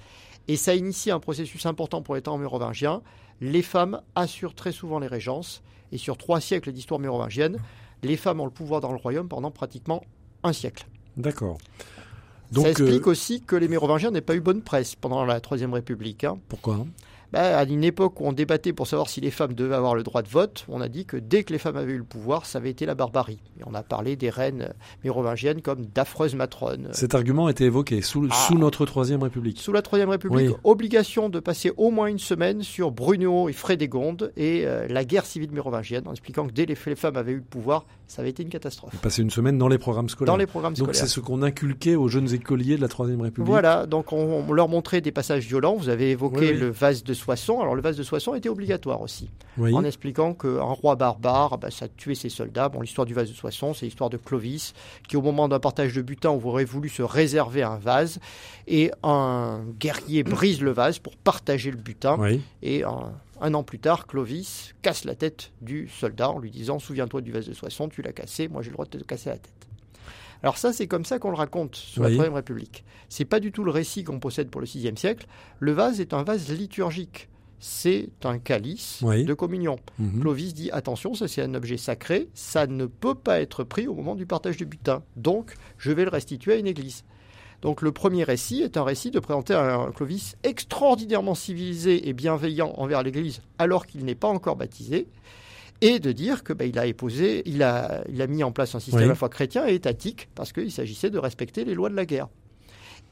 Speaker 4: Et ça initie un processus important pour les temps mérovingiens. Les femmes assurent très souvent les régences, et sur trois siècles d'histoire mérovingienne, les femmes ont le pouvoir dans le royaume pendant pratiquement un siècle.
Speaker 3: D'accord.
Speaker 4: ça explique
Speaker 3: euh,
Speaker 4: aussi que les mérovingiens n'aient pas eu bonne presse pendant la Troisième République. hein.
Speaker 3: pourquoi?
Speaker 4: Ben, à une époque où on débattait pour savoir si les femmes devaient avoir le droit de vote, on a dit que dès que les femmes avaient eu le pouvoir, ça avait été la barbarie. Et on a parlé des reines mérovingiennes comme d'affreuses matrones.
Speaker 3: Cet argument a été évoqué sous,
Speaker 4: Ah.
Speaker 3: sous notre Troisième République.
Speaker 4: Sous la Troisième République,
Speaker 3: Oui.
Speaker 4: obligation de passer au moins une semaine sur Bruno et Frédégonde et euh, la guerre civile mérovingienne, en expliquant que dès les, les femmes avaient eu le pouvoir, ça avait été une catastrophe.
Speaker 3: Passer une semaine dans les programmes scolaires.
Speaker 4: Dans les programmes
Speaker 3: Donc
Speaker 4: scolaires.
Speaker 3: c'est ce qu'on inculquait aux jeunes écoliers de la Troisième République.
Speaker 4: Voilà, donc on, on leur montrait des passages violents. Vous avez évoqué
Speaker 3: Oui, oui.
Speaker 4: le vase de Soissons. Alors le vase de Soissons était obligatoire aussi,
Speaker 3: Oui.
Speaker 4: en expliquant qu'un roi barbare, bah, ça tuait ses soldats. Bon, l'histoire du vase de Soissons, c'est l'histoire de Clovis, qui au moment d'un partage de butin, aurait voulu se réserver un vase, et un guerrier brise le vase pour partager le butin.
Speaker 3: Oui.
Speaker 4: Et un, un an plus tard, Clovis casse la tête du soldat en lui disant Souviens-toi du vase de Soissons, tu l'as cassé, moi j'ai le droit de te casser la tête. Alors ça, c'est comme ça qu'on le raconte sous la. Troisième République. C'est pas du tout le récit qu'on possède pour le VIe siècle. Le vase est un vase liturgique. C'est un calice
Speaker 3: Oui.
Speaker 4: de communion.
Speaker 3: Mhm.
Speaker 4: Clovis dit attention, ça c'est un objet sacré, ça ne peut pas être pris au moment du partage du butin. Donc, je vais le restituer à une église. Donc le premier récit est un récit de présenter un Clovis extraordinairement civilisé et bienveillant envers l'Église alors qu'il n'est pas encore baptisé et de dire que bah, il a éposé, il a, il a mis en place un système
Speaker 3: Oui.
Speaker 4: à la fois chrétien et étatique parce qu'il s'agissait de respecter les lois de la guerre.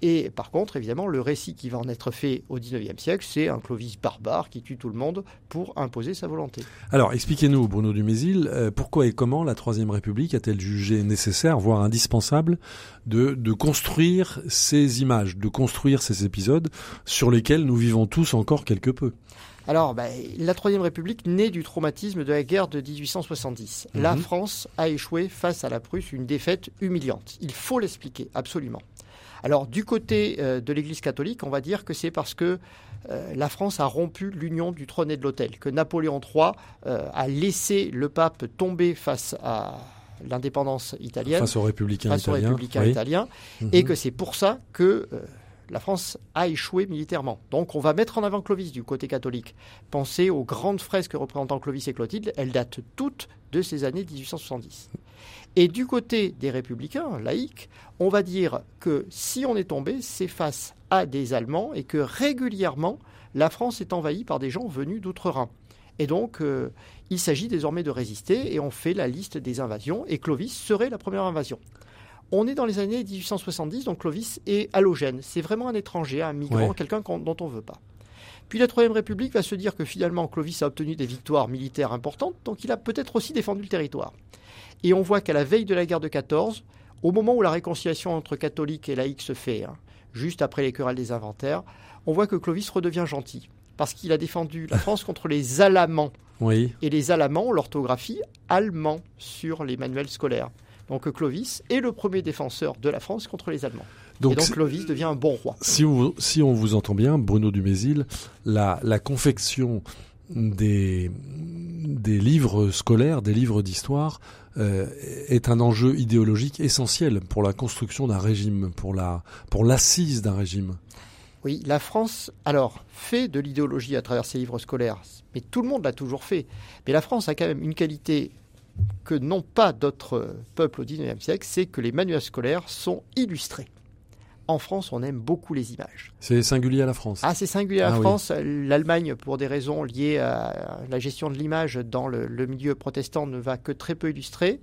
Speaker 4: Et par contre, évidemment, le récit qui va en être fait au XIXe siècle, c'est un Clovis barbare qui tue tout le monde pour imposer sa volonté.
Speaker 3: Alors, expliquez-nous, Bruno Dumézil, euh, pourquoi et comment la Troisième République a-t-elle jugé nécessaire, voire indispensable, de, de construire ces images, de construire ces épisodes sur lesquels nous vivons tous encore quelque peu?
Speaker 4: Alors, bah, la Troisième République naît du traumatisme de la guerre de 1870. La
Speaker 3: Mhm.
Speaker 4: France a échoué face à la Prusse, une défaite humiliante. Il faut l'expliquer, absolument. Alors, du côté euh, de l'Église catholique, on va dire que c'est parce que euh, la France a rompu l'union du trône et de l'autel, que Napoléon III euh, a laissé le pape tomber face à l'indépendance italienne,
Speaker 3: face aux républicains
Speaker 4: face aux républicains
Speaker 3: Oui.
Speaker 4: italiens,
Speaker 3: Mhm.
Speaker 4: et que c'est pour ça que la France a échoué militairement. Donc on va mettre en avant Clovis du côté catholique. Pensez aux grandes fresques représentant Clovis et Clotilde, elles datent toutes de ces années 1870. Et du côté des républicains laïcs, on va dire que si on est tombé, c'est face à des Allemands et que régulièrement, la France est envahie par des gens venus d'outre-Rhin. Et donc, euh, il s'agit désormais de résister et on fait la liste des invasions et Clovis serait la première invasion. On est dans les années 1870, donc Clovis est halogène. C'est vraiment un étranger, un migrant,
Speaker 3: Ouais.
Speaker 4: quelqu'un dont on ne veut pas. Puis la Troisième République va se dire que finalement Clovis a obtenu des victoires militaires importantes, donc il a peut-être aussi défendu le territoire. Et on voit qu'à la veille de la guerre de 14, au moment où la réconciliation entre catholiques et laïcs se fait, hein, juste après les querelles des inventaires, on voit que Clovis redevient gentil, parce qu'il a défendu la France contre les Alamans.
Speaker 3: Oui.
Speaker 4: Et les Alamans ont l'orthographie allemand sur les manuels scolaires. Donc Clovis est le premier défenseur de la France contre les Allemands.
Speaker 3: Donc,
Speaker 4: et donc Clovis devient un bon roi.
Speaker 3: si on, si on vous entend bien, Bruno Dumézil, la, la confection des, des livres scolaires, des livres d'histoire, euh, est un enjeu idéologique essentiel pour la construction d'un régime, pour la pour l'assise d'un régime.
Speaker 4: Oui, la France, alors, fait de l'idéologie à travers ses livres scolaires, mais tout le monde l'a toujours fait. Mais la France a quand même une qualité que n'ont pas d'autres euh, peuples au XIXe siècle, c'est que les manuels scolaires sont illustrés. En France, on aime beaucoup les images.
Speaker 3: C'est singulier à la France.
Speaker 4: Ah, c'est singulier à la
Speaker 3: Ah oui.
Speaker 4: France. L'Allemagne, pour des raisons liées à la gestion de l'image dans le, le milieu protestant, ne va que très peu illustrer.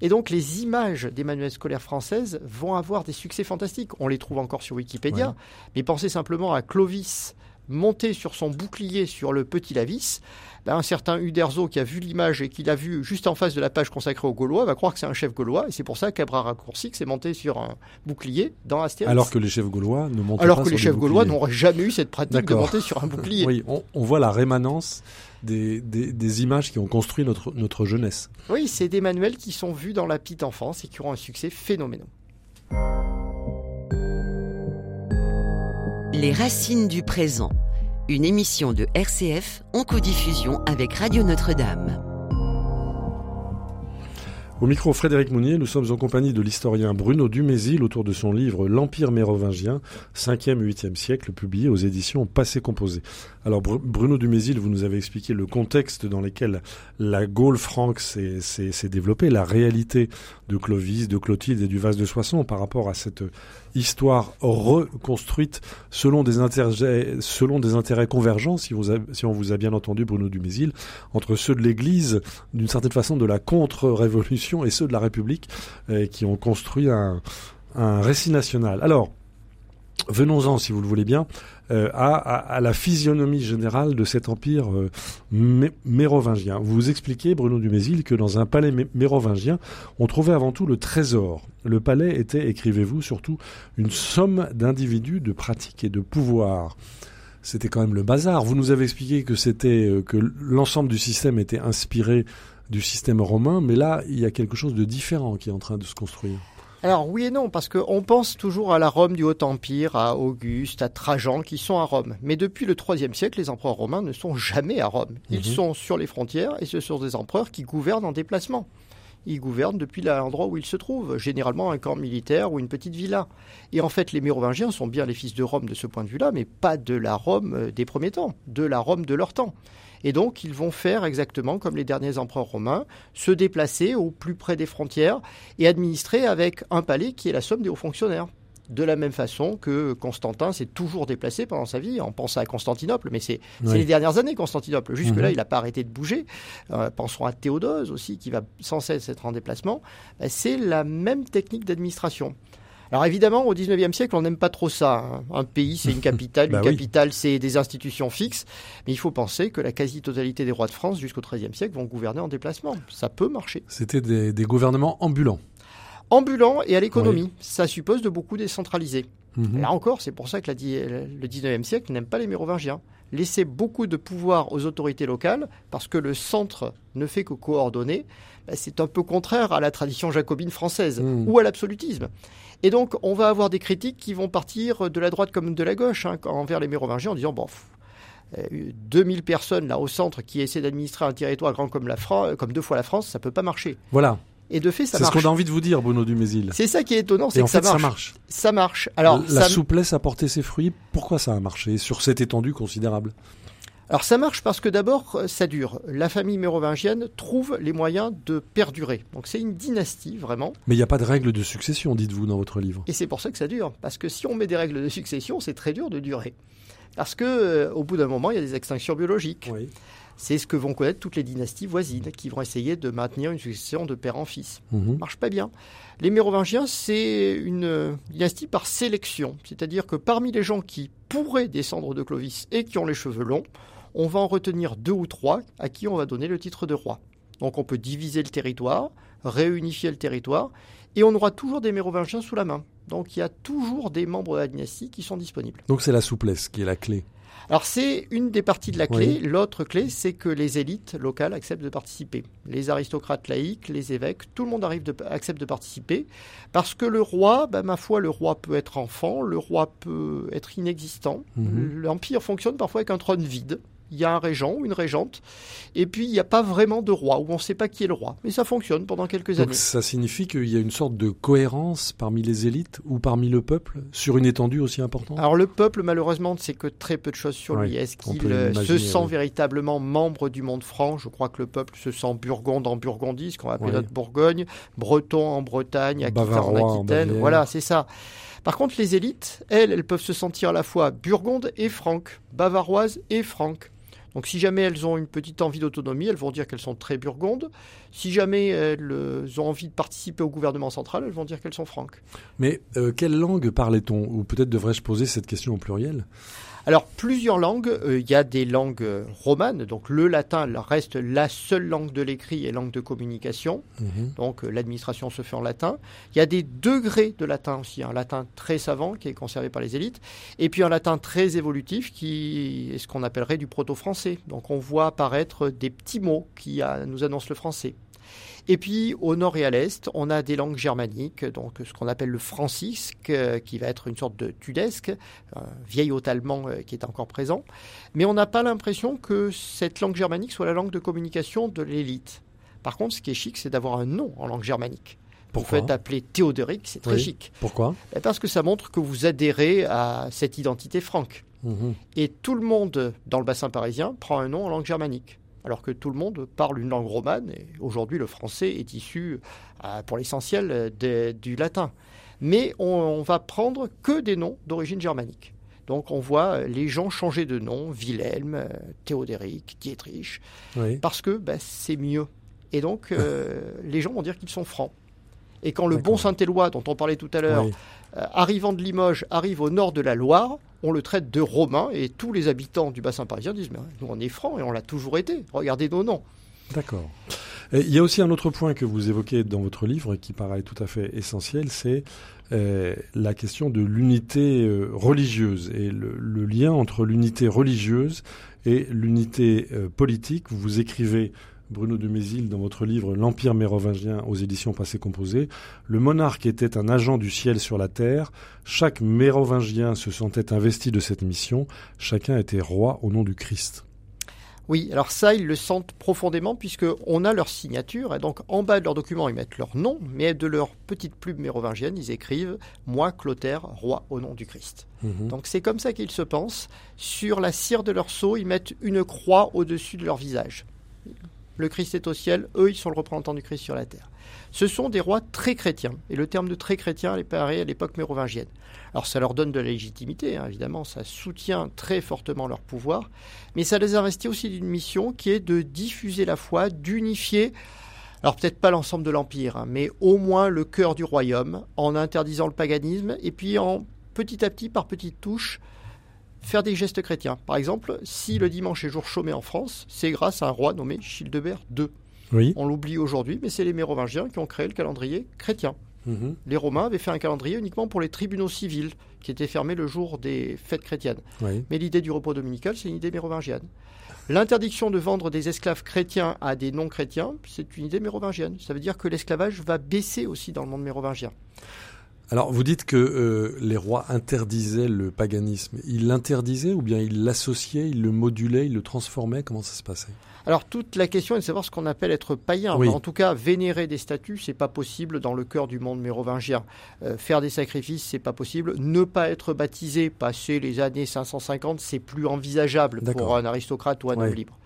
Speaker 4: Et donc, les images des manuels scolaires françaises vont avoir des succès fantastiques. On les trouve encore sur Wikipédia.
Speaker 3: Ouais.
Speaker 4: Mais pensez simplement à Clovis monté sur son bouclier sur le petit Lavis. Ben, un certain Uderzo qui a vu l'image et qui l'a vu juste en face de la page consacrée aux Gaulois va croire que c'est un chef gaulois. Et c'est pour ça qu'Abra Raccourci s'est monté sur un bouclier dans Astérix.
Speaker 3: Alors que les chefs gaulois ne montent
Speaker 4: Alors
Speaker 3: pas
Speaker 4: que les chefs gaulois n'auraient jamais eu cette pratique de monter sur un bouclier.
Speaker 3: Oui, on, on voit la rémanence des, des, des images qui ont construit notre, notre jeunesse.
Speaker 4: Oui, c'est des manuels qui sont vus dans la petite enfance et qui auront un succès phénoménal.
Speaker 2: Les racines du présent. Une émission de RCF en codiffusion avec Radio Notre-Dame.
Speaker 3: Au micro Frédéric Mounier, nous sommes en compagnie de l'historien Bruno Dumézil autour de son livre L'Empire mérovingien, 5e et 8e siècle, publié aux éditions Passé Composé. Alors Bru- Bruno Dumézil, vous nous avez expliqué le contexte dans lequel la Gaule franque s'est développée, la réalité de Clovis, de Clotilde et du vase de Soissons par rapport à cette histoire reconstruite selon des intérêts, selon des intérêts convergents, si, si on vous a bien entendu Bruno Dumézil, entre ceux de l'Église, d'une certaine façon de la contre-révolution, et ceux de la République, euh, qui ont construit un, récit national. Alors, venons-en, si vous le voulez bien, euh, à, la physionomie générale de cet empire euh, mé- mérovingien. Vous expliquez, Bruno Dumézil, que dans un palais mé- mérovingien, on trouvait avant tout le trésor. Le palais était, écrivez-vous, surtout une somme d'individus, de pratiques et de pouvoirs. C'était quand même le bazar. Vous nous avez expliqué que c'était que l'ensemble du système était inspiré du système romain, mais là, il y a quelque chose de différent qui est en train de se construire.
Speaker 4: Alors oui et non, parce qu'on pense toujours à la Rome du Haut-Empire, à Auguste, à Trajan, qui sont à Rome. Mais depuis le IIIe siècle, les empereurs romains ne sont jamais à Rome. Ils
Speaker 3: Mhm.
Speaker 4: sont sur les frontières et ce sont des empereurs qui gouvernent en déplacement. Ils gouvernent depuis l'endroit où ils se trouvent, généralement un camp militaire ou une petite villa. Et en fait, les Mérovingiens sont bien les fils de Rome de ce point de vue-là, mais pas de la Rome euh, des premiers temps, de la Rome de leur temps. Et donc, ils vont faire exactement comme les derniers empereurs romains, se déplacer au plus près des frontières et administrer avec un palais qui est la somme des hauts fonctionnaires. de la même façon que Constantin s'est toujours déplacé pendant sa vie. On pense à Constantinople, mais c'est
Speaker 3: Oui.
Speaker 4: les dernières années, Constantinople. Jusque-là,
Speaker 3: Mhm.
Speaker 4: il n'a pas arrêté de bouger. Euh, pensons à Théodose aussi, qui va sans cesse être en déplacement. Ben, c'est la même technique d'administration. Alors évidemment, au 19e siècle, on n'aime pas trop ça. hein. Un pays, c'est une capitale,
Speaker 3: Bah
Speaker 4: une
Speaker 3: oui.
Speaker 4: capitale, c'est des institutions fixes. Mais il faut penser que la quasi-totalité des rois de France, jusqu'au XIIIe siècle, vont gouverner en déplacement. Ça peut marcher.
Speaker 3: C'était des, des gouvernements ambulants.
Speaker 4: Ambulant et à l'économie, ça suppose de beaucoup décentraliser.
Speaker 3: Mhm.
Speaker 4: Là encore, c'est pour ça que la le 19e siècle n'aime pas les mérovingiens. Laisser beaucoup de pouvoir aux autorités locales, parce que le centre ne fait que coordonner, ben, c'est un peu contraire à la tradition jacobine française
Speaker 3: Mm.
Speaker 4: ou à l'absolutisme. Et donc, on va avoir des critiques qui vont partir de la droite comme de la gauche hein, envers les mérovingiens en disant bon, pff, euh, 2000 personnes là au centre qui essaient d'administrer un territoire grand comme, la Fran- comme deux fois la France, ça peut pas marcher.
Speaker 3: Voilà,
Speaker 4: Et de fait, ça
Speaker 3: c'est ce
Speaker 4: marche.
Speaker 3: qu'on a envie de vous dire, Bruno Dumézil.
Speaker 4: C'est ça qui est étonnant, c'est que ça
Speaker 3: fait, ça
Speaker 4: marche.
Speaker 3: marche.
Speaker 4: Ça marche. Alors,
Speaker 3: la
Speaker 4: ça,
Speaker 3: souplesse a porté ses fruits. Pourquoi ça a marché sur cette étendue considérable?
Speaker 4: Alors ça marche parce que d'abord, ça dure. La famille mérovingienne trouve les moyens de perdurer. Donc c'est une dynastie, vraiment.
Speaker 3: Mais il n'y a pas de règle de succession, dites-vous dans votre livre.
Speaker 4: Et c'est pour ça que ça dure. Parce que si on met des règles de succession, c'est très dur de durer. Parce que euh, au bout d'un moment, il y a des extinctions biologiques.
Speaker 3: Oui.
Speaker 4: C'est ce que vont connaître toutes les dynasties voisines qui vont essayer de maintenir une succession de père en fils.
Speaker 3: Mhm.
Speaker 4: Ça marche pas bien. Les mérovingiens, c'est une dynastie par sélection. C'est-à-dire que parmi les gens qui pourraient descendre de Clovis et qui ont les cheveux longs, on va en retenir deux ou trois à qui on va donner le titre de roi. Donc on peut diviser le territoire, réunifier le territoire, et on aura toujours des mérovingiens sous la main. Donc il y a toujours des membres de la dynastie qui sont disponibles.
Speaker 3: Donc c'est la souplesse qui est la clé.
Speaker 4: Alors c'est une des parties de la clé.
Speaker 3: Oui.
Speaker 4: L'autre clé, c'est que les élites locales acceptent de participer. Les aristocrates laïcs, les évêques, tout le monde arrive de, accepte de participer. Parce que le roi, ben, ma foi, le roi peut être enfant, le roi peut être inexistant.
Speaker 3: Mhm.
Speaker 4: L'empire fonctionne parfois avec un trône vide. Il y a un régent ou une régente. Et puis il n'y a pas vraiment de roi, ou on ne sait pas qui est le roi. Mais ça fonctionne pendant quelques
Speaker 3: Donc
Speaker 4: années.
Speaker 3: ça signifie qu'il y a une sorte de cohérence parmi les élites ou parmi le peuple sur une étendue aussi importante?
Speaker 4: Alors le peuple, malheureusement, ne sait que très peu de choses sur lui. Est-ce qu'il se sent
Speaker 3: oui.
Speaker 4: véritablement membre du monde franc? Je crois que le peuple se sent burgonde en Burgondie, ce qu'on va appeler
Speaker 3: Oui.
Speaker 4: notre Bourgogne, breton en Bretagne, aquitain
Speaker 3: Bavarois en
Speaker 4: Aquitaine. Voilà, c'est ça. Par contre, les élites, elles, elles peuvent se sentir à la fois burgondes et franques, bavaroises et franques. Donc si jamais elles ont une petite envie d'autonomie, elles vont dire qu'elles sont très burgondes. Si jamais elles euh, ont envie de participer au gouvernement central, elles vont dire qu'elles sont franques.
Speaker 3: Mais euh, quelle langue parlait-on? Ou peut-être devrais-je poser cette question au pluriel?
Speaker 4: Alors, plusieurs langues. Euh, Il y a des langues euh, romanes. Donc, le latin reste la seule langue de l'écrit et langue de communication.
Speaker 3: Mhm.
Speaker 4: Donc, euh, l'administration se fait en latin. Il y a des degrés de latin aussi. Un latin très savant qui est conservé par les élites. Et puis, un latin très évolutif qui est ce qu'on appellerait du proto-français. Donc, on voit apparaître des petits mots qui nous annoncent le français. Et puis au nord et à l'est, on a des langues germaniques, donc ce qu'on appelle le francisque, euh, qui va être une sorte de tudesque, un vieil hôte allemand euh, qui est encore présent. Mais on n'a pas l'impression que cette langue germanique soit la langue de communication de l'élite. Par contre, ce qui est chic, c'est d'avoir un nom en langue germanique. Vous
Speaker 3: Pourquoi
Speaker 4: faites appeler Théodoric, c'est très
Speaker 3: Oui.
Speaker 4: chic.
Speaker 3: Pourquoi?
Speaker 4: Ben, Parce que ça montre que vous adhérez à cette identité franque.
Speaker 3: Mhm.
Speaker 4: Et tout le monde dans le bassin parisien prend un nom en langue germanique. Alors que tout le monde parle une langue romane, et aujourd'hui le français est issu, euh, pour l'essentiel, du latin. Mais on, on va prendre que des noms d'origine germanique. Donc on voit euh, les gens changer de nom, Wilhelm, euh, Théodéric, Dietrich,
Speaker 3: Oui.
Speaker 4: parce que ben, c'est mieux. Et donc euh, les gens vont dire qu'ils sont francs. Et quand le bon. Saint-Éloi, dont on parlait tout à l'heure,
Speaker 3: Oui.
Speaker 4: euh, arrivant de Limoges, arrive au nord de la Loire, on le traite de romain et tous les habitants du bassin parisien disent mais nous on est francs et on l'a toujours été. Regardez nos noms.
Speaker 3: D'accord. Il y a aussi un autre point que vous évoquez dans votre livre et qui paraît tout à fait essentiel, c'est euh, la question de l'unité euh, religieuse et le, le lien entre l'unité religieuse et l'unité euh, politique. Vous écrivez, Bruno de Mézil, dans votre livre L'Empire mérovingien aux éditions Passé Composé, le monarque était un agent du ciel sur la terre, chaque mérovingien se sentait investi de cette mission, chacun était roi au nom du Christ.
Speaker 4: Oui, alors ça, ils le sentent profondément puisqu'on a leur signature. Et donc, en bas de leur document, ils mettent leur nom, mais de leur petite plume mérovingienne, ils écrivent « Moi, Clotaire, roi au nom du Christ
Speaker 3: Mhm.
Speaker 4: Donc, c'est comme ça qu'ils se pensent. Sur la cire de leur sceau, ils mettent une croix au-dessus de leur visage. Le Christ est au ciel, eux, ils sont le représentant du Christ sur la terre. Ce sont des rois très chrétiens, et le terme de très chrétien est pareil à l'époque mérovingienne. Alors ça leur donne de la légitimité, hein, évidemment, ça soutient très fortement leur pouvoir, mais ça les investit aussi d'une mission qui est de diffuser la foi, d'unifier, alors peut-être pas l'ensemble de l'Empire, hein, mais au moins le cœur du royaume, en interdisant le paganisme, et puis en petit à petit, par petites touches, faire des gestes chrétiens. Par exemple, si le dimanche est jour chômé en France, c'est grâce à un roi nommé Childebert II.
Speaker 3: Oui.
Speaker 4: On l'oublie aujourd'hui, mais c'est les Mérovingiens qui ont créé le calendrier chrétien.
Speaker 3: Mhm.
Speaker 4: Les Romains avaient fait un calendrier uniquement pour les tribunaux civils, qui étaient fermés le jour des fêtes chrétiennes.
Speaker 3: Oui.
Speaker 4: Mais l'idée du repos dominical, c'est une idée mérovingienne. L'interdiction de vendre des esclaves chrétiens à des non-chrétiens, c'est une idée mérovingienne. Ça veut dire que l'esclavage va baisser aussi dans le monde mérovingien.
Speaker 3: Alors, vous dites que euh, les rois interdisaient le paganisme. Ils l'interdisaient ou bien ils l'associaient, ils le modulaient, ils le transformaient? Comment ça se passait?
Speaker 4: Alors toute la question est de savoir ce qu'on appelle être païen.
Speaker 3: Oui.
Speaker 4: En tout cas, vénérer des statues, c'est pas possible dans le cœur du monde mérovingien. Euh, faire des sacrifices, c'est pas possible. Ne pas être baptisé, passer les années 550, c'est plus envisageable pour un aristocrate ou un homme libre.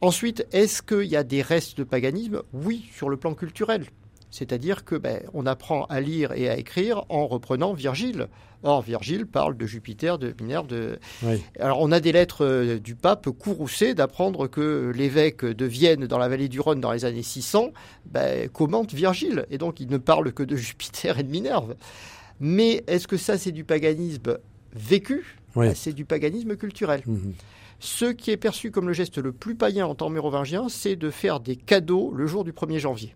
Speaker 4: Ensuite, est-ce qu'il y a des restes de paganisme? Oui, sur le plan culturel. C'est-à-dire que ben, on apprend à lire et à écrire en reprenant Virgile. Or, Virgile parle de Jupiter, de Minerve, de,
Speaker 3: Oui.
Speaker 4: alors, on a des lettres euh, du pape Courroucé d'apprendre que l'évêque de Vienne, dans la vallée du Rhône, dans les années 600, ben, commente Virgile. Et donc, il ne parle que de Jupiter et de Minerve. Mais est-ce que ça, c'est du paganisme vécu?
Speaker 3: Oui.
Speaker 4: Ben, C'est du paganisme culturel.
Speaker 3: Mhm.
Speaker 4: Ce qui est perçu comme le geste le plus païen en temps mérovingien, c'est de faire des cadeaux le jour du 1er janvier.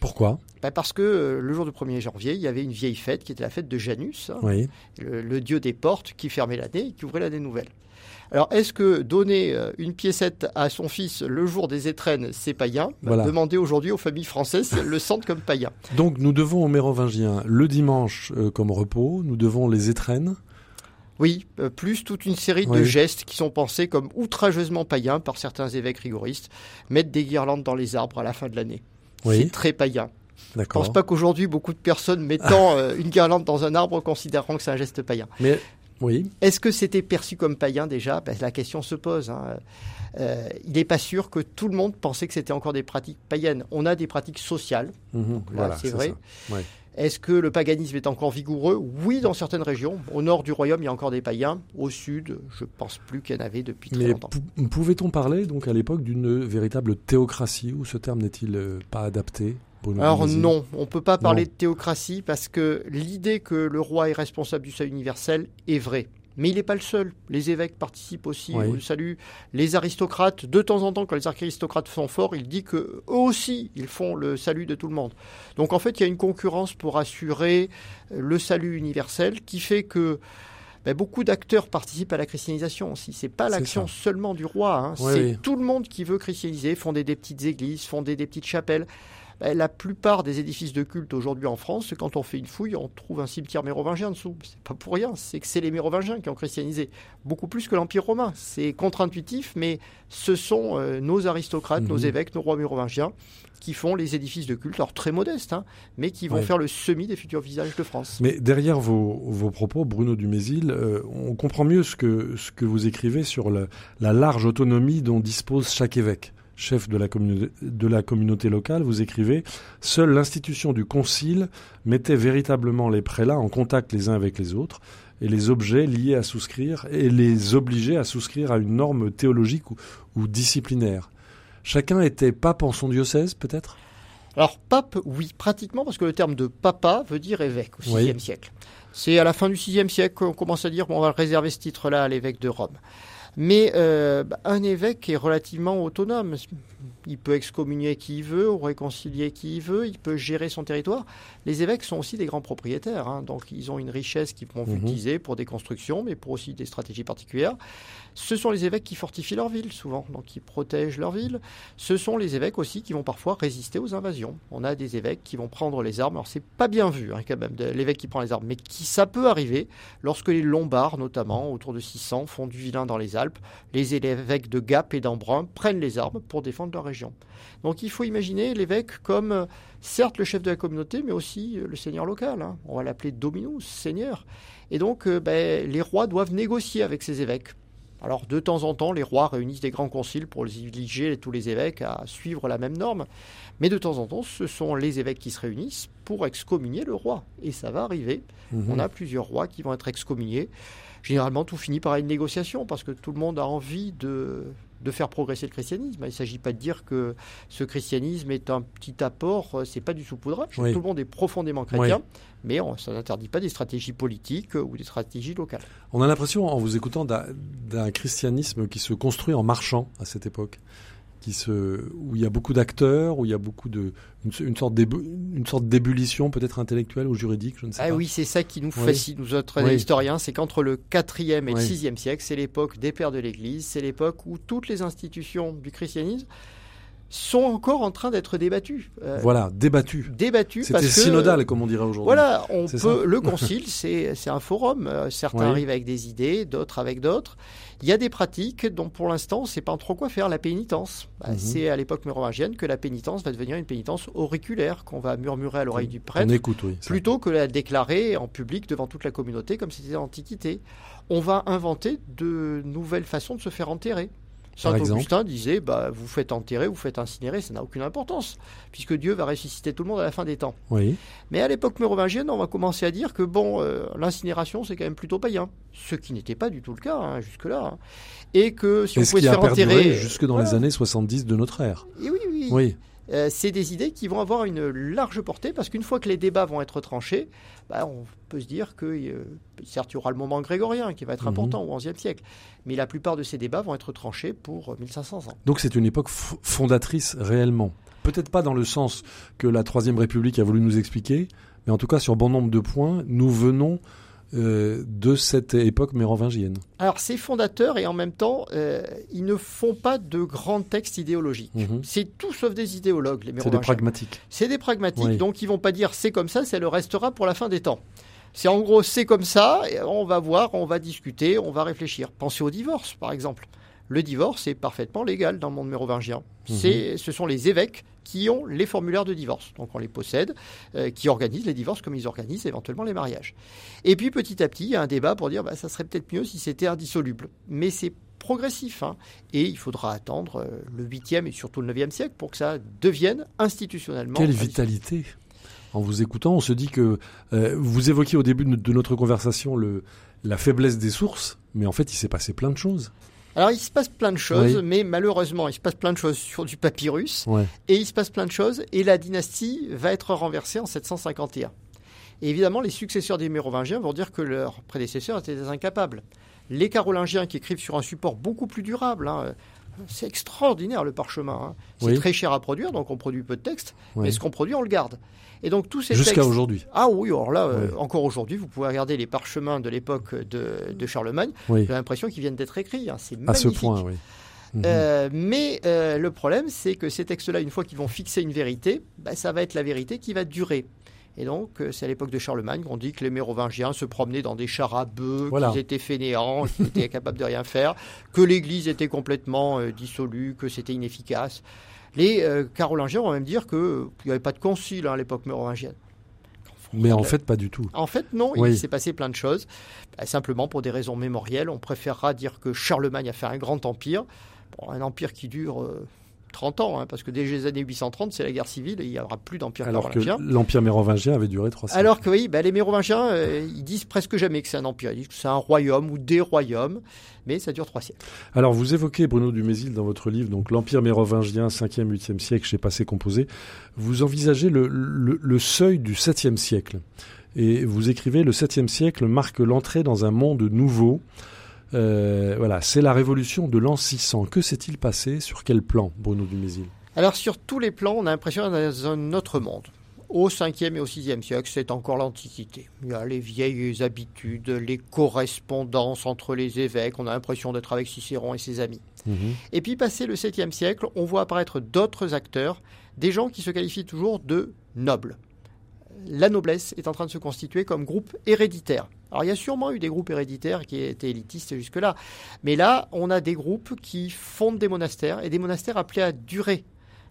Speaker 3: Pourquoi?
Speaker 4: Ben, parce que euh, le jour du 1er janvier, il y avait une vieille fête qui était la fête de Janus, hein,
Speaker 3: Oui.
Speaker 4: le, le dieu des portes qui fermait l'année et qui ouvrait l'année nouvelle. Alors, est-ce que donner euh, une piécette à son fils le jour des étrennes, c'est païen? Bah,
Speaker 3: Voilà.
Speaker 4: Demandez aujourd'hui aux familles françaises le sentent comme païen.
Speaker 3: Donc, nous devons aux Mérovingiens le dimanche euh, comme repos, nous devons les étrennes.
Speaker 4: Oui, euh, plus toute une série de gestes qui sont pensés comme outrageusement païens par certains évêques rigoristes. Mettre des guirlandes dans les arbres à la fin de l'année.
Speaker 3: Oui.
Speaker 4: C'est très païen. Je
Speaker 3: D'accord.
Speaker 4: pense pas qu'aujourd'hui, beaucoup de personnes mettant euh, une guirlande dans un arbre considéreront que c'est un geste païen.
Speaker 3: Mais, oui.
Speaker 4: Est-ce que c'était perçu comme païen déjà? Ben, La question se pose. hein. Euh, il n'est pas sûr que tout le monde pensait que c'était encore des pratiques païennes. On a des pratiques sociales.
Speaker 3: Mhm. Voilà,
Speaker 4: c'est vrai.
Speaker 3: Ouais.
Speaker 4: Est-ce que le paganisme est encore vigoureux? Oui, dans certaines régions. Au nord du royaume, il y a encore des païens. Au sud, je pense plus qu'il y en avait depuis très
Speaker 3: Mais
Speaker 4: longtemps.
Speaker 3: pou- pouvait-on parler donc à l'époque d'une véritable théocratie ou ce terme n'est-il euh, pas adapté Bruno
Speaker 4: Alors non, on ne peut pas parler
Speaker 3: Non.
Speaker 4: de théocratie parce que l'idée que le roi est responsable du salut universel est vraie. Mais il n'est pas le seul. Les évêques participent aussi
Speaker 3: Oui.
Speaker 4: au salut. Les aristocrates, de temps en temps, quand les aristocrates sont forts, il dit que eux aussi, ils font le salut de tout le monde. Donc en fait, il y a une concurrence pour assurer euh, le salut universel qui fait que ben, beaucoup d'acteurs participent à la christianisation aussi. C'est pas
Speaker 3: C'est
Speaker 4: l'action seulement du roi. hein.
Speaker 3: Oui,
Speaker 4: C'est
Speaker 3: oui.
Speaker 4: tout le monde qui veut christianiser, fonder des petites églises, fonder des petites chapelles. Ben, la plupart des édifices de culte aujourd'hui en France, quand on fait une fouille, on trouve un cimetière mérovingien dessous. C'est pas pour rien, c'est que c'est les mérovingiens qui ont christianisé beaucoup plus que l'Empire romain. C'est contre-intuitif, mais ce sont euh, nos aristocrates, nos
Speaker 3: Mhm.
Speaker 4: évêques, nos rois mérovingiens qui font les édifices de culte, alors très modestes, hein, mais qui vont
Speaker 3: Ouais.
Speaker 4: faire le semis des futurs visages de France.
Speaker 3: Mais derrière vos, vos propos, Bruno Dumézil, euh, on comprend mieux ce que, ce que vous écrivez sur la large autonomie dont dispose chaque évêque. Chef de la, commune- de la communauté locale, vous écrivez Seule l'institution du concile mettait véritablement les prélats en contact les uns avec les autres et les objets liés à souscrire et les obligeait à souscrire à une norme théologique ou, ou disciplinaire. Chacun était pape en son diocèse, peut-être?
Speaker 4: Alors, pape, oui, pratiquement, parce que le terme de papa veut dire évêque au VIe
Speaker 3: Oui.
Speaker 4: siècle. C'est à la fin du VIe siècle qu'on commence à dire bon, on va réserver ce titre-là à l'évêque de Rome. Mais euh, bah, un évêque est relativement autonome. Il peut excommunier qui il veut, ou réconcilier qui il veut, il peut gérer son territoire. Les évêques sont aussi des grands propriétaires, hein, donc ils ont une richesse qu'ils vont
Speaker 3: Mhm.
Speaker 4: utiliser pour des constructions, mais pour aussi des stratégies particulières. Ce sont les évêques qui fortifient leur ville, souvent, donc qui protègent leur ville. Ce sont les évêques aussi qui vont parfois résister aux invasions. On a des évêques qui vont prendre les armes. Alors c'est pas bien vu hein, quand même, de- l'évêque qui prend les armes, mais qui ça peut arriver lorsque les Lombards, notamment autour de 600, font du vilain dans les Alpes. Les évêques de Gap et d'Embrun prennent les armes pour défendre leur région. Donc il faut imaginer l'évêque comme euh, certes le chef de la communauté, mais aussi euh, le seigneur local. hein. On va l'appeler dominus, seigneur. Et donc euh, ben, les rois doivent négocier avec ces évêques Alors de temps en temps, les rois réunissent des grands conciles pour obliger tous les évêques à suivre la même norme, mais de temps en temps, ce sont les évêques qui se réunissent pour excommunier le roi, et ça va arriver.
Speaker 3: Mhm.
Speaker 4: On a plusieurs rois qui vont être excommuniés. Généralement, tout finit par une négociation parce que tout le monde a envie de, de faire progresser le christianisme. Il ne s'agit pas de dire que ce christianisme est un petit apport, euh, c'est pas du saupoudrage.
Speaker 3: Oui.
Speaker 4: Tout le monde est profondément chrétien, mais on- ça n'interdit pas des stratégies politiques euh, ou des stratégies locales.
Speaker 3: On a l'impression, en vous écoutant, d'un christianisme qui se construit en marchant à cette époque, qui se, où il y a beaucoup d'acteurs, où il y a beaucoup de, une, une sorte d'ébu- une sorte d'ébullition peut-être intellectuelle ou juridique, je ne sais
Speaker 4: Ah
Speaker 3: pas.
Speaker 4: oui, c'est ça qui nous
Speaker 3: Oui.
Speaker 4: fascine, nous autres
Speaker 3: Oui.
Speaker 4: historiens, c'est qu'entre le 4e et le
Speaker 3: Oui.
Speaker 4: 6e siècle, c'est l'époque des pères de l'Église, c'est l'époque où toutes les institutions du christianisme sont encore en train d'être débattues. Euh,
Speaker 3: Voilà, débattu.
Speaker 4: Débattues
Speaker 3: C'était synodal, comme on dirait aujourd'hui.
Speaker 4: Voilà, on peut. Le concile, c'est un forum. Euh, Certains arrivent avec des idées, d'autres avec d'autres. Il y a des pratiques dont, pour l'instant, on ne sait pas trop quoi faire. La pénitence, Bah,
Speaker 3: Mhm.
Speaker 4: c'est à l'époque mérovingienne que la pénitence va devenir une pénitence auriculaire qu'on va murmurer à l'oreille du
Speaker 3: On
Speaker 4: prêtre,
Speaker 3: écoute, oui. ça.
Speaker 4: plutôt que la déclarer en public devant toute la communauté, comme c'était l'Antiquité. On va inventer de nouvelles façons de se faire enterrer. Saint
Speaker 3: Par exemple
Speaker 4: Augustin disait bah, vous faites enterrer, vous faites incinérer, ça n'a aucune importance, puisque Dieu va ressusciter tout le monde à la fin des temps.
Speaker 3: Oui.
Speaker 4: Mais à l'époque mérovingienne, on va commencer à dire que bon, euh, l'incinération c'est quand même plutôt païen, ce qui n'était pas du tout le cas hein, jusque-là, hein. et que si
Speaker 3: Et
Speaker 4: on pouvait se faire enterrer,
Speaker 3: jusque dans
Speaker 4: voilà.
Speaker 3: les années 70 de notre ère.
Speaker 4: Et oui, oui,
Speaker 3: Oui.
Speaker 4: Euh, c'est des idées qui vont avoir une large portée parce qu'une fois que les débats vont être tranchés, bah, on peut se dire que euh, certes il y aura le moment grégorien qui va être
Speaker 3: Mhm.
Speaker 4: important au XIe siècle, mais la plupart de ces débats vont être tranchés pour euh, 1500 ans.
Speaker 3: Donc c'est une époque fondatrice réellement. Peut-être pas dans le sens que la Troisième République a voulu nous expliquer, mais en tout cas sur bon nombre de points, nous venons euh, de cette époque mérovingienne.
Speaker 4: Alors c'est fondateur et en même temps, euh, ils ne font pas de grands textes idéologiques.
Speaker 3: Mhm.
Speaker 4: C'est tout sauf des idéologues, les
Speaker 3: C'est des
Speaker 4: mérovingiens.
Speaker 3: pragmatiques.
Speaker 4: C'est des pragmatiques,
Speaker 3: Oui.
Speaker 4: donc ils vont pas dire c'est comme ça, ça le restera pour la fin des temps. C'est en gros c'est comme ça, et on va voir, on va discuter, on va réfléchir. Pensez au divorce par exemple. Le divorce est parfaitement légal dans le monde mérovingien.
Speaker 3: Mhm.
Speaker 4: Ce sont les évêques qui ont les formulaires de divorce, donc on les possède, euh, qui organisent les divorces comme ils organisent éventuellement les mariages. Et puis petit à petit, il y a un débat pour dire bah, ça serait peut-être mieux si c'était indissoluble. Mais c'est progressif, hein. et il faudra attendre euh, le 8e et surtout le 9e siècle pour que ça devienne institutionnellement.
Speaker 3: Quelle vitalité En vous écoutant, on se dit que euh, vous évoquiez au début de de notre conversation le, la faiblesse des sources, mais en fait il s'est passé plein de choses.
Speaker 4: Alors il se passe plein de choses,
Speaker 3: Oui.
Speaker 4: mais malheureusement il se passe plein de choses sur du papyrus,
Speaker 3: Ouais.
Speaker 4: et il se passe plein de choses, et la dynastie va être renversée en 751. Et évidemment, les successeurs des Mérovingiens vont dire que leurs prédécesseurs étaient des incapables. Les Carolingiens qui écrivent sur un support beaucoup plus durable, hein, c'est extraordinaire le parchemin. hein. C'est
Speaker 3: Oui.
Speaker 4: très cher à produire, donc on produit peu de textes, mais ce qu'on produit, on le garde. Et donc tous ces
Speaker 3: Jusqu'à aujourd'hui.
Speaker 4: ah oui, alors là, euh, encore aujourd'hui, vous pouvez regarder les parchemins de l'époque de, de Charlemagne. J'ai l'impression qu'ils viennent d'être écrits. hein. C'est
Speaker 3: À ce
Speaker 4: magnifique.
Speaker 3: point, oui. Mhm.
Speaker 4: Euh, mais euh, le problème, c'est que ces textes-là, une fois qu'ils vont fixer une vérité, bah, ça va être la vérité qui va durer. Et donc, euh, c'est à l'époque de Charlemagne qu'on dit que les Mérovingiens se promenaient dans des chars à bœufs,
Speaker 3: Voilà.
Speaker 4: qu'ils étaient fainéants, qu'ils étaient incapables de rien faire, que l'Église était complètement euh, dissolue, que c'était inefficace. Les euh, Carolingiens vont même dire qu'il n'y avait pas de concile hein, à l'époque mérovingienne.
Speaker 3: Mais en fait, pas du tout.
Speaker 4: En fait, non,
Speaker 3: Oui.
Speaker 4: il s'est passé plein de choses. Bah, simplement, pour des raisons mémorielles, on préférera dire que Charlemagne a fait un grand empire. Bon, un empire qui dure 30 ans, hein, parce que dès les années 830, c'est la guerre civile et il n'y aura plus d'empire
Speaker 3: Alors que l'Empire mérovingien avait duré trois siècles.
Speaker 4: Alors que oui, bah, les Mérovingiens, euh, ils disent presque jamais que c'est un empire. Ils disent que c'est un royaume ou des royaumes, mais ça dure trois siècles.
Speaker 3: Alors, vous évoquez, Bruno Dumézil, dans votre livre, donc l'Empire mérovingien, 5e, 8e siècle, chez Passé Composé. Vous envisagez le, le- le seuil du 7e siècle. Et vous écrivez, le 7e siècle marque l'entrée dans un monde nouveau. Euh, voilà, c'est la révolution de l'an 600. Que s'est-il passé? Sur quel plan, Bruno Dumézil?
Speaker 4: Alors sur tous les plans, on a l'impression d'être dans un autre monde. Au 5e et au 6e siècle, c'est encore l'Antiquité. Il y a les vieilles habitudes, les correspondances entre les évêques. On a l'impression d'être avec Cicéron et ses amis.
Speaker 3: Mhm.
Speaker 4: Et puis, passé le 7e siècle, on voit apparaître d'autres acteurs, des gens qui se qualifient toujours de nobles. La noblesse est en train de se constituer comme groupe héréditaire. Alors, il y a sûrement eu des groupes héréditaires qui étaient élitistes jusque-là, mais là, on a des groupes qui fondent des monastères et des monastères appelés à durer.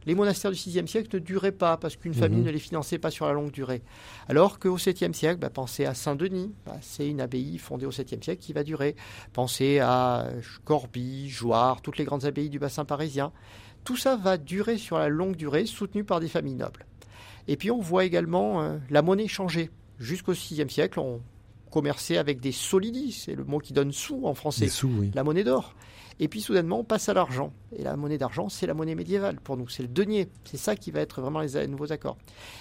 Speaker 4: Les monastères du VIe siècle ne duraient pas parce qu'une famille
Speaker 3: Mhm.
Speaker 4: ne les finançait pas sur la longue durée. Alors qu'au 7e siècle, bah, pensez à Saint-Denis, bah, c'est une abbaye fondée au 7e siècle qui va durer. Pensez à Corbie, Jouarre, toutes les grandes abbayes du bassin parisien. Tout ça va durer sur la longue durée, soutenu par des familles nobles. Et puis on voit également euh, la monnaie changer. Jusqu'au 6e siècle, on commerçait avec des solidis, c'est le mot qui donne sous en français
Speaker 3: Des sous, oui.
Speaker 4: la monnaie d'or. Et puis soudainement, on passe à l'argent. Et la monnaie d'argent, c'est la monnaie médiévale pour nous, c'est le denier. C'est ça qui va être vraiment les nouveaux accords.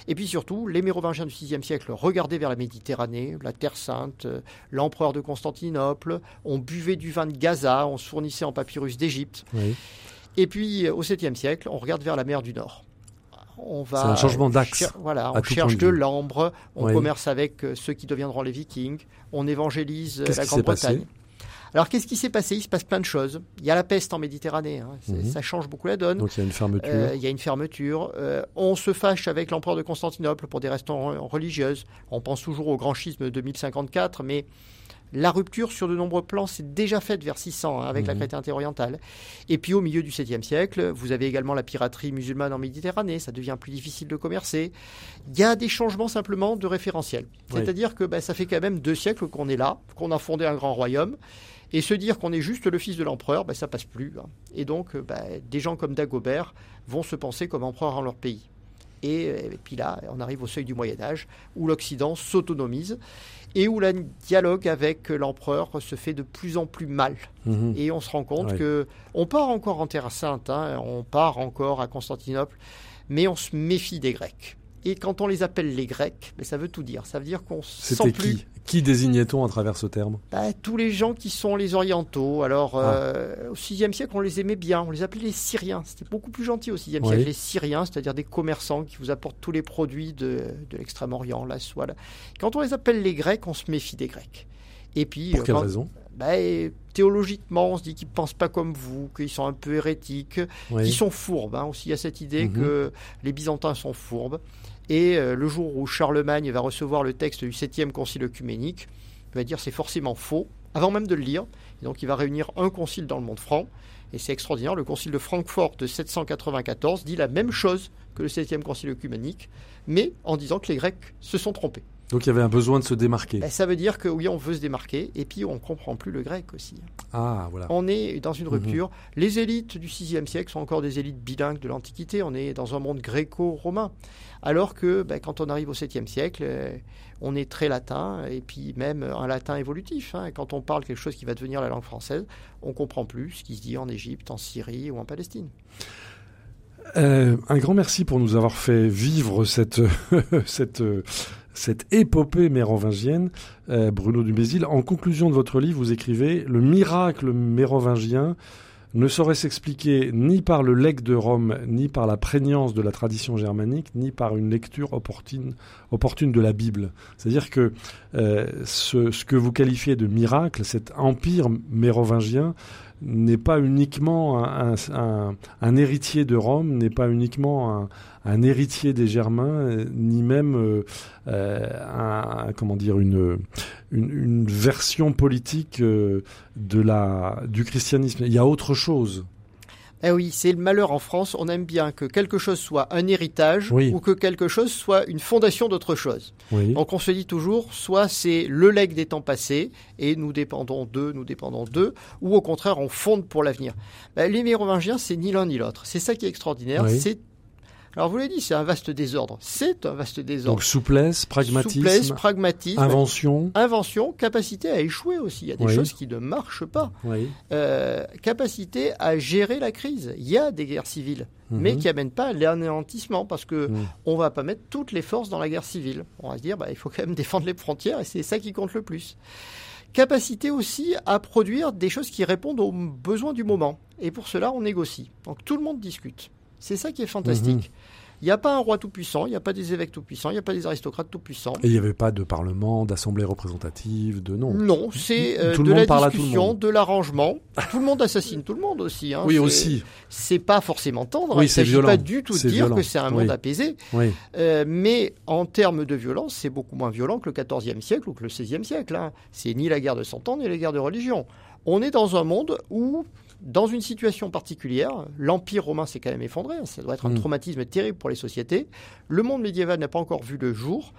Speaker 4: Et puis surtout, les Mérovingiens du VIe siècle regardaient vers la Méditerranée, la Terre Sainte, euh, l'empereur de Constantinople, on buvait du vin de Gaza, on se fournissait en papyrus d'Égypte.
Speaker 3: Oui.
Speaker 4: Et puis euh, au 7e siècle, on regarde vers la mer du Nord. On va
Speaker 3: C'est un changement d'axe,
Speaker 4: Voilà, on cherche
Speaker 3: de
Speaker 4: l'ambre, on
Speaker 3: Oui.
Speaker 4: commerce avec euh, ceux qui deviendront les Vikings, on évangélise euh, la Grande-Bretagne. Alors qu'est-ce qui s'est passé? Il se passe plein de choses. Il y a la peste en Méditerranée, hein.
Speaker 3: Mhm.
Speaker 4: ça change beaucoup la donne.
Speaker 3: Donc il y a une fermeture.
Speaker 4: Euh, il y a une fermeture. Euh, on se fâche avec l'empereur de Constantinople pour des raisons re- religieuses. On pense toujours au grand schisme de 1054, mais la rupture sur de nombreux plans s'est déjà faite vers 600 hein, avec la
Speaker 3: Mhm.
Speaker 4: chrétienté orientale. Et puis au milieu du 7e siècle, vous avez également la piraterie musulmane en Méditerranée. Ça devient plus difficile de commercer. Il y a des changements simplement de référentiel.
Speaker 3: Oui.
Speaker 4: C'est-à-dire que bah, ça fait quand même deux siècles qu'on est là, qu'on a fondé un grand royaume. Et se dire qu'on est juste le fils de l'empereur, bah, ça passe plus. hein. Et donc, euh, bah, des gens comme Dagobert vont se penser comme empereur en leur pays. Et, euh, et puis là, on arrive au seuil du Moyen Âge, où l'Occident s'autonomise et où le dialogue avec l'empereur se fait de plus en plus mal.
Speaker 3: Mhm.
Speaker 4: Et on se rend compte
Speaker 3: Ouais.
Speaker 4: que on part encore en Terre Sainte, hein, on part encore à Constantinople, mais on se méfie des Grecs. Et quand on les appelle les Grecs, ben, ça veut tout dire. Ça veut dire qu'on se sent plus
Speaker 3: qui Qui désignait-on à travers ce terme?
Speaker 4: Bah, tous les gens qui sont les orientaux. Alors,
Speaker 3: Ah.
Speaker 4: euh, au VIe siècle, on les aimait bien. On les appelait les Syriens. C'était beaucoup plus gentil au VIe
Speaker 3: Oui.
Speaker 4: siècle. Les Syriens, c'est-à-dire des commerçants qui vous apportent tous les produits de, de l'Extrême-Orient, la soie. Quand on les appelle les Grecs, on se méfie des Grecs. Et puis,
Speaker 3: Pour
Speaker 4: euh,
Speaker 3: quelle
Speaker 4: quand-
Speaker 3: raison?
Speaker 4: Bah, et théologiquement, on se dit qu'ils ne pensent pas comme vous, qu'ils sont un peu hérétiques,
Speaker 3: Oui.
Speaker 4: qu'ils sont fourbes. hein. Aussi, il y a cette idée
Speaker 3: Mhm.
Speaker 4: que les Byzantins sont fourbes. Et euh, le jour où Charlemagne va recevoir le texte du 7e concile œcuménique, il va dire c'est forcément faux, avant même de le lire. Et donc il va réunir un concile dans le monde franc. Et c'est extraordinaire, le concile de Francfort de 794 dit la même chose que le 7e concile œcuménique, mais en disant que les Grecs se sont trompés.
Speaker 3: Donc il y avait un besoin de se démarquer.
Speaker 4: Ben, ça veut dire que oui, on veut se démarquer, et puis on comprend plus le grec aussi.
Speaker 3: Ah, voilà.
Speaker 4: On est dans une
Speaker 3: Mhm.
Speaker 4: rupture. Les élites du VIe siècle sont encore des élites bilingues de l'Antiquité. On est dans un monde gréco-romain. Alors que ben, quand on arrive au 7e siècle, euh, on est très latin, et puis même un latin évolutif. hein. Quand on parle quelque chose qui va devenir la langue française, on comprend plus ce qui se dit en Égypte, en Syrie ou en Palestine.
Speaker 3: Euh, un grand merci pour nous avoir fait vivre cette, cette, euh, cette épopée mérovingienne, euh, Bruno Dumézil. En conclusion de votre livre, vous écrivez Le miracle mérovingien ne saurait s'expliquer ni par le legs de Rome, ni par la prégnance de la tradition germanique, ni par une lecture opportune, de la Bible. C'est-à-dire que euh, ce que vous qualifiez de miracle, cet empire mérovingien, n'est pas uniquement un, héritier de Rome, n'est pas uniquement un, héritier des Germains, ni même euh, euh, comment dire une, version politique euh, du christianisme. Il y a autre chose.
Speaker 4: Eh oui, c'est le malheur en France. On aime bien que quelque chose soit un héritage
Speaker 3: Oui.
Speaker 4: ou que quelque chose soit une fondation d'autre chose.
Speaker 3: Oui.
Speaker 4: Donc on se dit toujours, soit c'est le legs des temps passés, et nous dépendons d'eux, nous dépendons d'eux, ou au contraire on fonde pour l'avenir. Ben, les Mérovingiens, c'est ni l'un ni l'autre. C'est ça qui est extraordinaire.
Speaker 3: Oui.
Speaker 4: C'est alors vous l'avez dit, c'est un vaste désordre. C'est un vaste désordre.
Speaker 3: Donc souplesse, pragmatisme,
Speaker 4: Souplesse, pragmatisme,
Speaker 3: invention.
Speaker 4: invention, capacité à échouer aussi. Il y a des
Speaker 3: Oui.
Speaker 4: choses qui ne marchent pas.
Speaker 3: Oui.
Speaker 4: Euh, capacité à gérer la crise. Il y a des guerres civiles, mais
Speaker 3: Mhm.
Speaker 4: qui amènent pas à l'anéantissement parce que
Speaker 3: Mhm.
Speaker 4: on va pas mettre toutes les forces dans la guerre civile. On va se dire, bah, il faut quand même défendre les frontières et c'est ça qui compte le plus. Capacité aussi à produire des choses qui répondent aux besoins du moment. Et pour cela, on négocie. Donc tout le monde discute. C'est ça qui est fantastique. Il n'y a pas un roi tout-puissant, il n'y a pas des évêques tout-puissants, il n'y a pas des aristocrates tout-puissants.
Speaker 3: Et il n'y avait pas de parlement, d'assemblée représentative, de non.
Speaker 4: Non, c'est euh, de la discussion, de l'arrangement. Tout le monde assassine tout le monde aussi. hein.
Speaker 3: Oui, aussi.
Speaker 4: c'est pas forcément tendre.
Speaker 3: Oui,
Speaker 4: il
Speaker 3: c'est
Speaker 4: s'agit
Speaker 3: violent.
Speaker 4: pas du tout de dire
Speaker 3: violent.
Speaker 4: que c'est un monde
Speaker 3: Oui.
Speaker 4: apaisé,
Speaker 3: Oui.
Speaker 4: Euh, mais en termes de violence, c'est beaucoup moins violent que le XIVe siècle ou que le XVIe siècle. hein. C'est ni la guerre de Cent Ans ni la guerre de religion. On est dans un monde où dans une situation particulière, l'Empire romain s'est quand même effondré, ça doit être un
Speaker 3: Mm.
Speaker 4: traumatisme terrible pour les sociétés, le monde médiéval n'a pas encore vu le jour,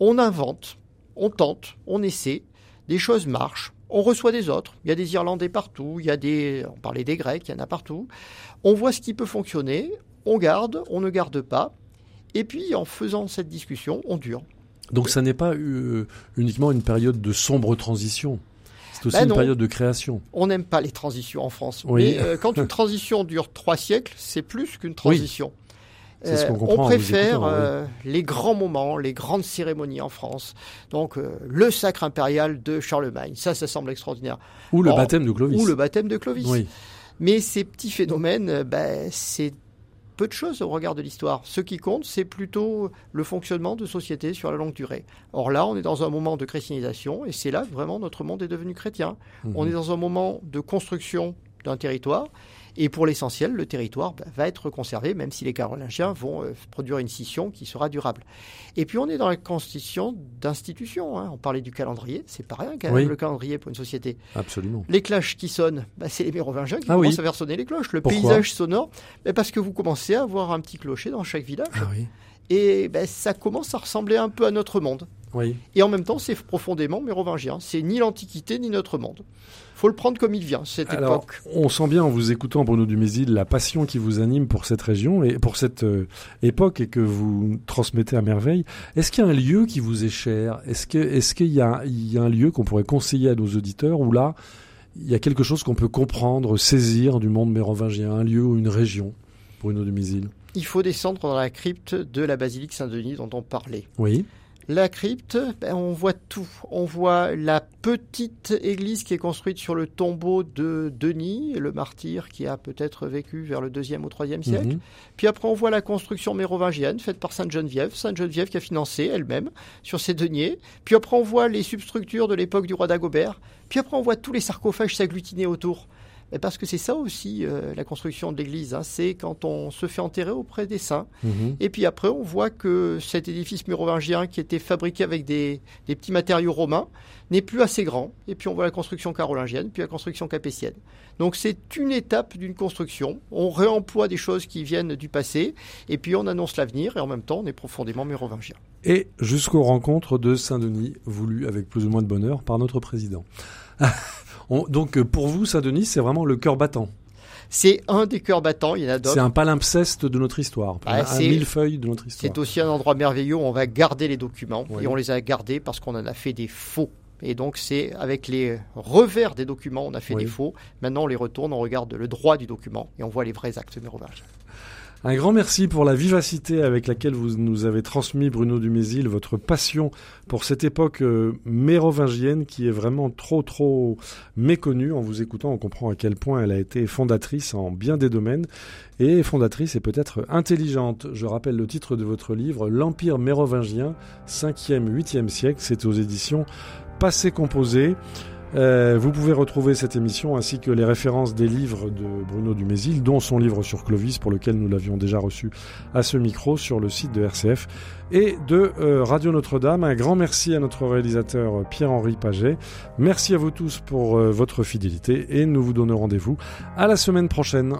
Speaker 4: on invente, on tente, on essaie, des choses marchent, on reçoit des autres, il y a des Irlandais partout, il y a des, on parlait des Grecs, il y en a partout, on voit ce qui peut fonctionner, on garde, on ne garde pas, et puis en faisant cette discussion, on dure.
Speaker 3: Donc ça n'est pas euh, uniquement une période de sombre transition. C'est aussi
Speaker 4: Bah
Speaker 3: une
Speaker 4: non.
Speaker 3: période de création.
Speaker 4: On n'aime pas les transitions en France.
Speaker 3: Oui.
Speaker 4: Mais euh, quand une transition dure trois siècles, c'est plus qu'une transition. Euh,
Speaker 3: comprend en
Speaker 4: on
Speaker 3: vous
Speaker 4: préfère
Speaker 3: écoutant, oui.
Speaker 4: euh, les grands moments, les grandes cérémonies en France. Donc euh, le sacre impérial de Charlemagne, ça, ça semble extraordinaire.
Speaker 3: Ou le baptême de Clovis.
Speaker 4: Ou le baptême de Clovis.
Speaker 3: Oui.
Speaker 4: Mais ces petits phénomènes, ben, c'est peu de choses au regard de l'histoire. Ce qui compte, c'est plutôt le fonctionnement de sociétés sur la longue durée. Or là, on est dans un moment de chrétianisation, et c'est là que vraiment notre monde est devenu chrétien. On
Speaker 3: Mhm.
Speaker 4: est dans un moment de construction d'un territoire, et pour l'essentiel, le territoire ben, va être conservé, même si les Carolingiens vont euh, produire une scission qui sera durable. Et puis on est dans la constitution d'institutions. hein. On parlait du calendrier, c'est pas rien quand même
Speaker 3: Oui.
Speaker 4: le calendrier pour une société.
Speaker 3: Absolument.
Speaker 4: Les cloches qui sonnent, bah, c'est les mérovingiens qui
Speaker 3: Ah oui.
Speaker 4: commencent à faire sonner les cloches. Le
Speaker 3: Pourquoi
Speaker 4: paysage sonore, bah, parce que vous commencez à avoir un petit clocher dans chaque village.
Speaker 3: Ah oui.
Speaker 4: Et bah, ça commence à ressembler un peu à notre monde.
Speaker 3: Oui.
Speaker 4: Et en même temps, c'est profondément mérovingien. C'est ni l'Antiquité ni notre monde. faut le prendre comme il vient, cette
Speaker 3: Alors,
Speaker 4: époque.
Speaker 3: on sent bien en vous écoutant, Bruno Dumézil, la passion qui vous anime pour cette région et pour cette euh, époque et que vous transmettez à merveille. Est-ce qu'il y a un lieu qui vous est cher? Est-ce que, est-ce qu'il y a, y a un lieu qu'on pourrait conseiller à nos auditeurs où là, il y a quelque chose qu'on peut comprendre, saisir du monde mérovingien, un lieu ou une région, Bruno Dumézil?
Speaker 4: Il faut descendre dans la crypte de la basilique Saint-Denis dont on parlait.
Speaker 3: Oui.
Speaker 4: La crypte, ben, on voit tout. On voit la petite église qui est construite sur le tombeau de Denis, le martyr qui a peut-être vécu vers le deuxième ou troisième siècle.
Speaker 3: Mhm.
Speaker 4: Puis après, on voit la construction mérovingienne faite par Sainte Geneviève. Sainte Geneviève qui a financé elle-même sur ses deniers. Puis après, on voit les substructures de l'époque du roi d'Agobert. Puis après, on voit tous les sarcophages s'agglutiner autour. Et parce que c'est ça aussi euh, la construction de l'église. hein. C'est quand on se fait enterrer auprès des saints.
Speaker 3: Mhm.
Speaker 4: Et puis après, on voit que cet édifice mérovingien qui était fabriqué avec des, des petits matériaux romains n'est plus assez grand. Et puis on voit la construction carolingienne, puis la construction capétienne. Donc c'est une étape d'une construction. On réemploie des choses qui viennent du passé, et puis on annonce l'avenir, et en même temps, on est profondément mérovingien.
Speaker 3: Et jusqu'aux rencontres de Saint-Denis, voulues avec plus ou moins de bonheur par notre président. On- donc euh, pour vous, Saint-Denis, c'est vraiment le cœur battant.
Speaker 4: C'est un des cœurs battants, il y en a
Speaker 3: C'est
Speaker 4: d'autres.
Speaker 3: un palimpseste de notre histoire, un,
Speaker 4: c'est-
Speaker 3: millefeuille de notre histoire.
Speaker 4: C'est aussi un endroit merveilleux où on va garder les documents, et on les a gardés parce qu'on en a fait des faux. Et donc c'est avec les revers des documents, on a fait
Speaker 3: Oui.
Speaker 4: des faux. Maintenant on les retourne, on regarde le droit du document et on voit les vrais actes mérovingiens.
Speaker 3: Un grand merci pour la vivacité avec laquelle vous nous avez transmis, Bruno Dumézil, votre passion pour cette époque euh, mérovingienne qui est vraiment trop, trop méconnue. En vous écoutant, on comprend à quel point elle a été fondatrice en bien des domaines et fondatrice et peut-être intelligente. Je rappelle le titre de votre livre, L'Empire mérovingien, 5e, 8e siècle. C'est aux éditions Passé Composé. Euh, vous pouvez retrouver cette émission ainsi que les références des livres de Bruno Dumézil, dont son livre sur Clovis, pour lequel nous l'avions déjà reçu à ce micro sur le site de RCF et de euh, Radio Notre-Dame. Un grand merci à notre réalisateur euh, Pierre-Henri Paget. Merci à vous tous pour votre fidélité et nous vous donnons rendez-vous à la semaine prochaine.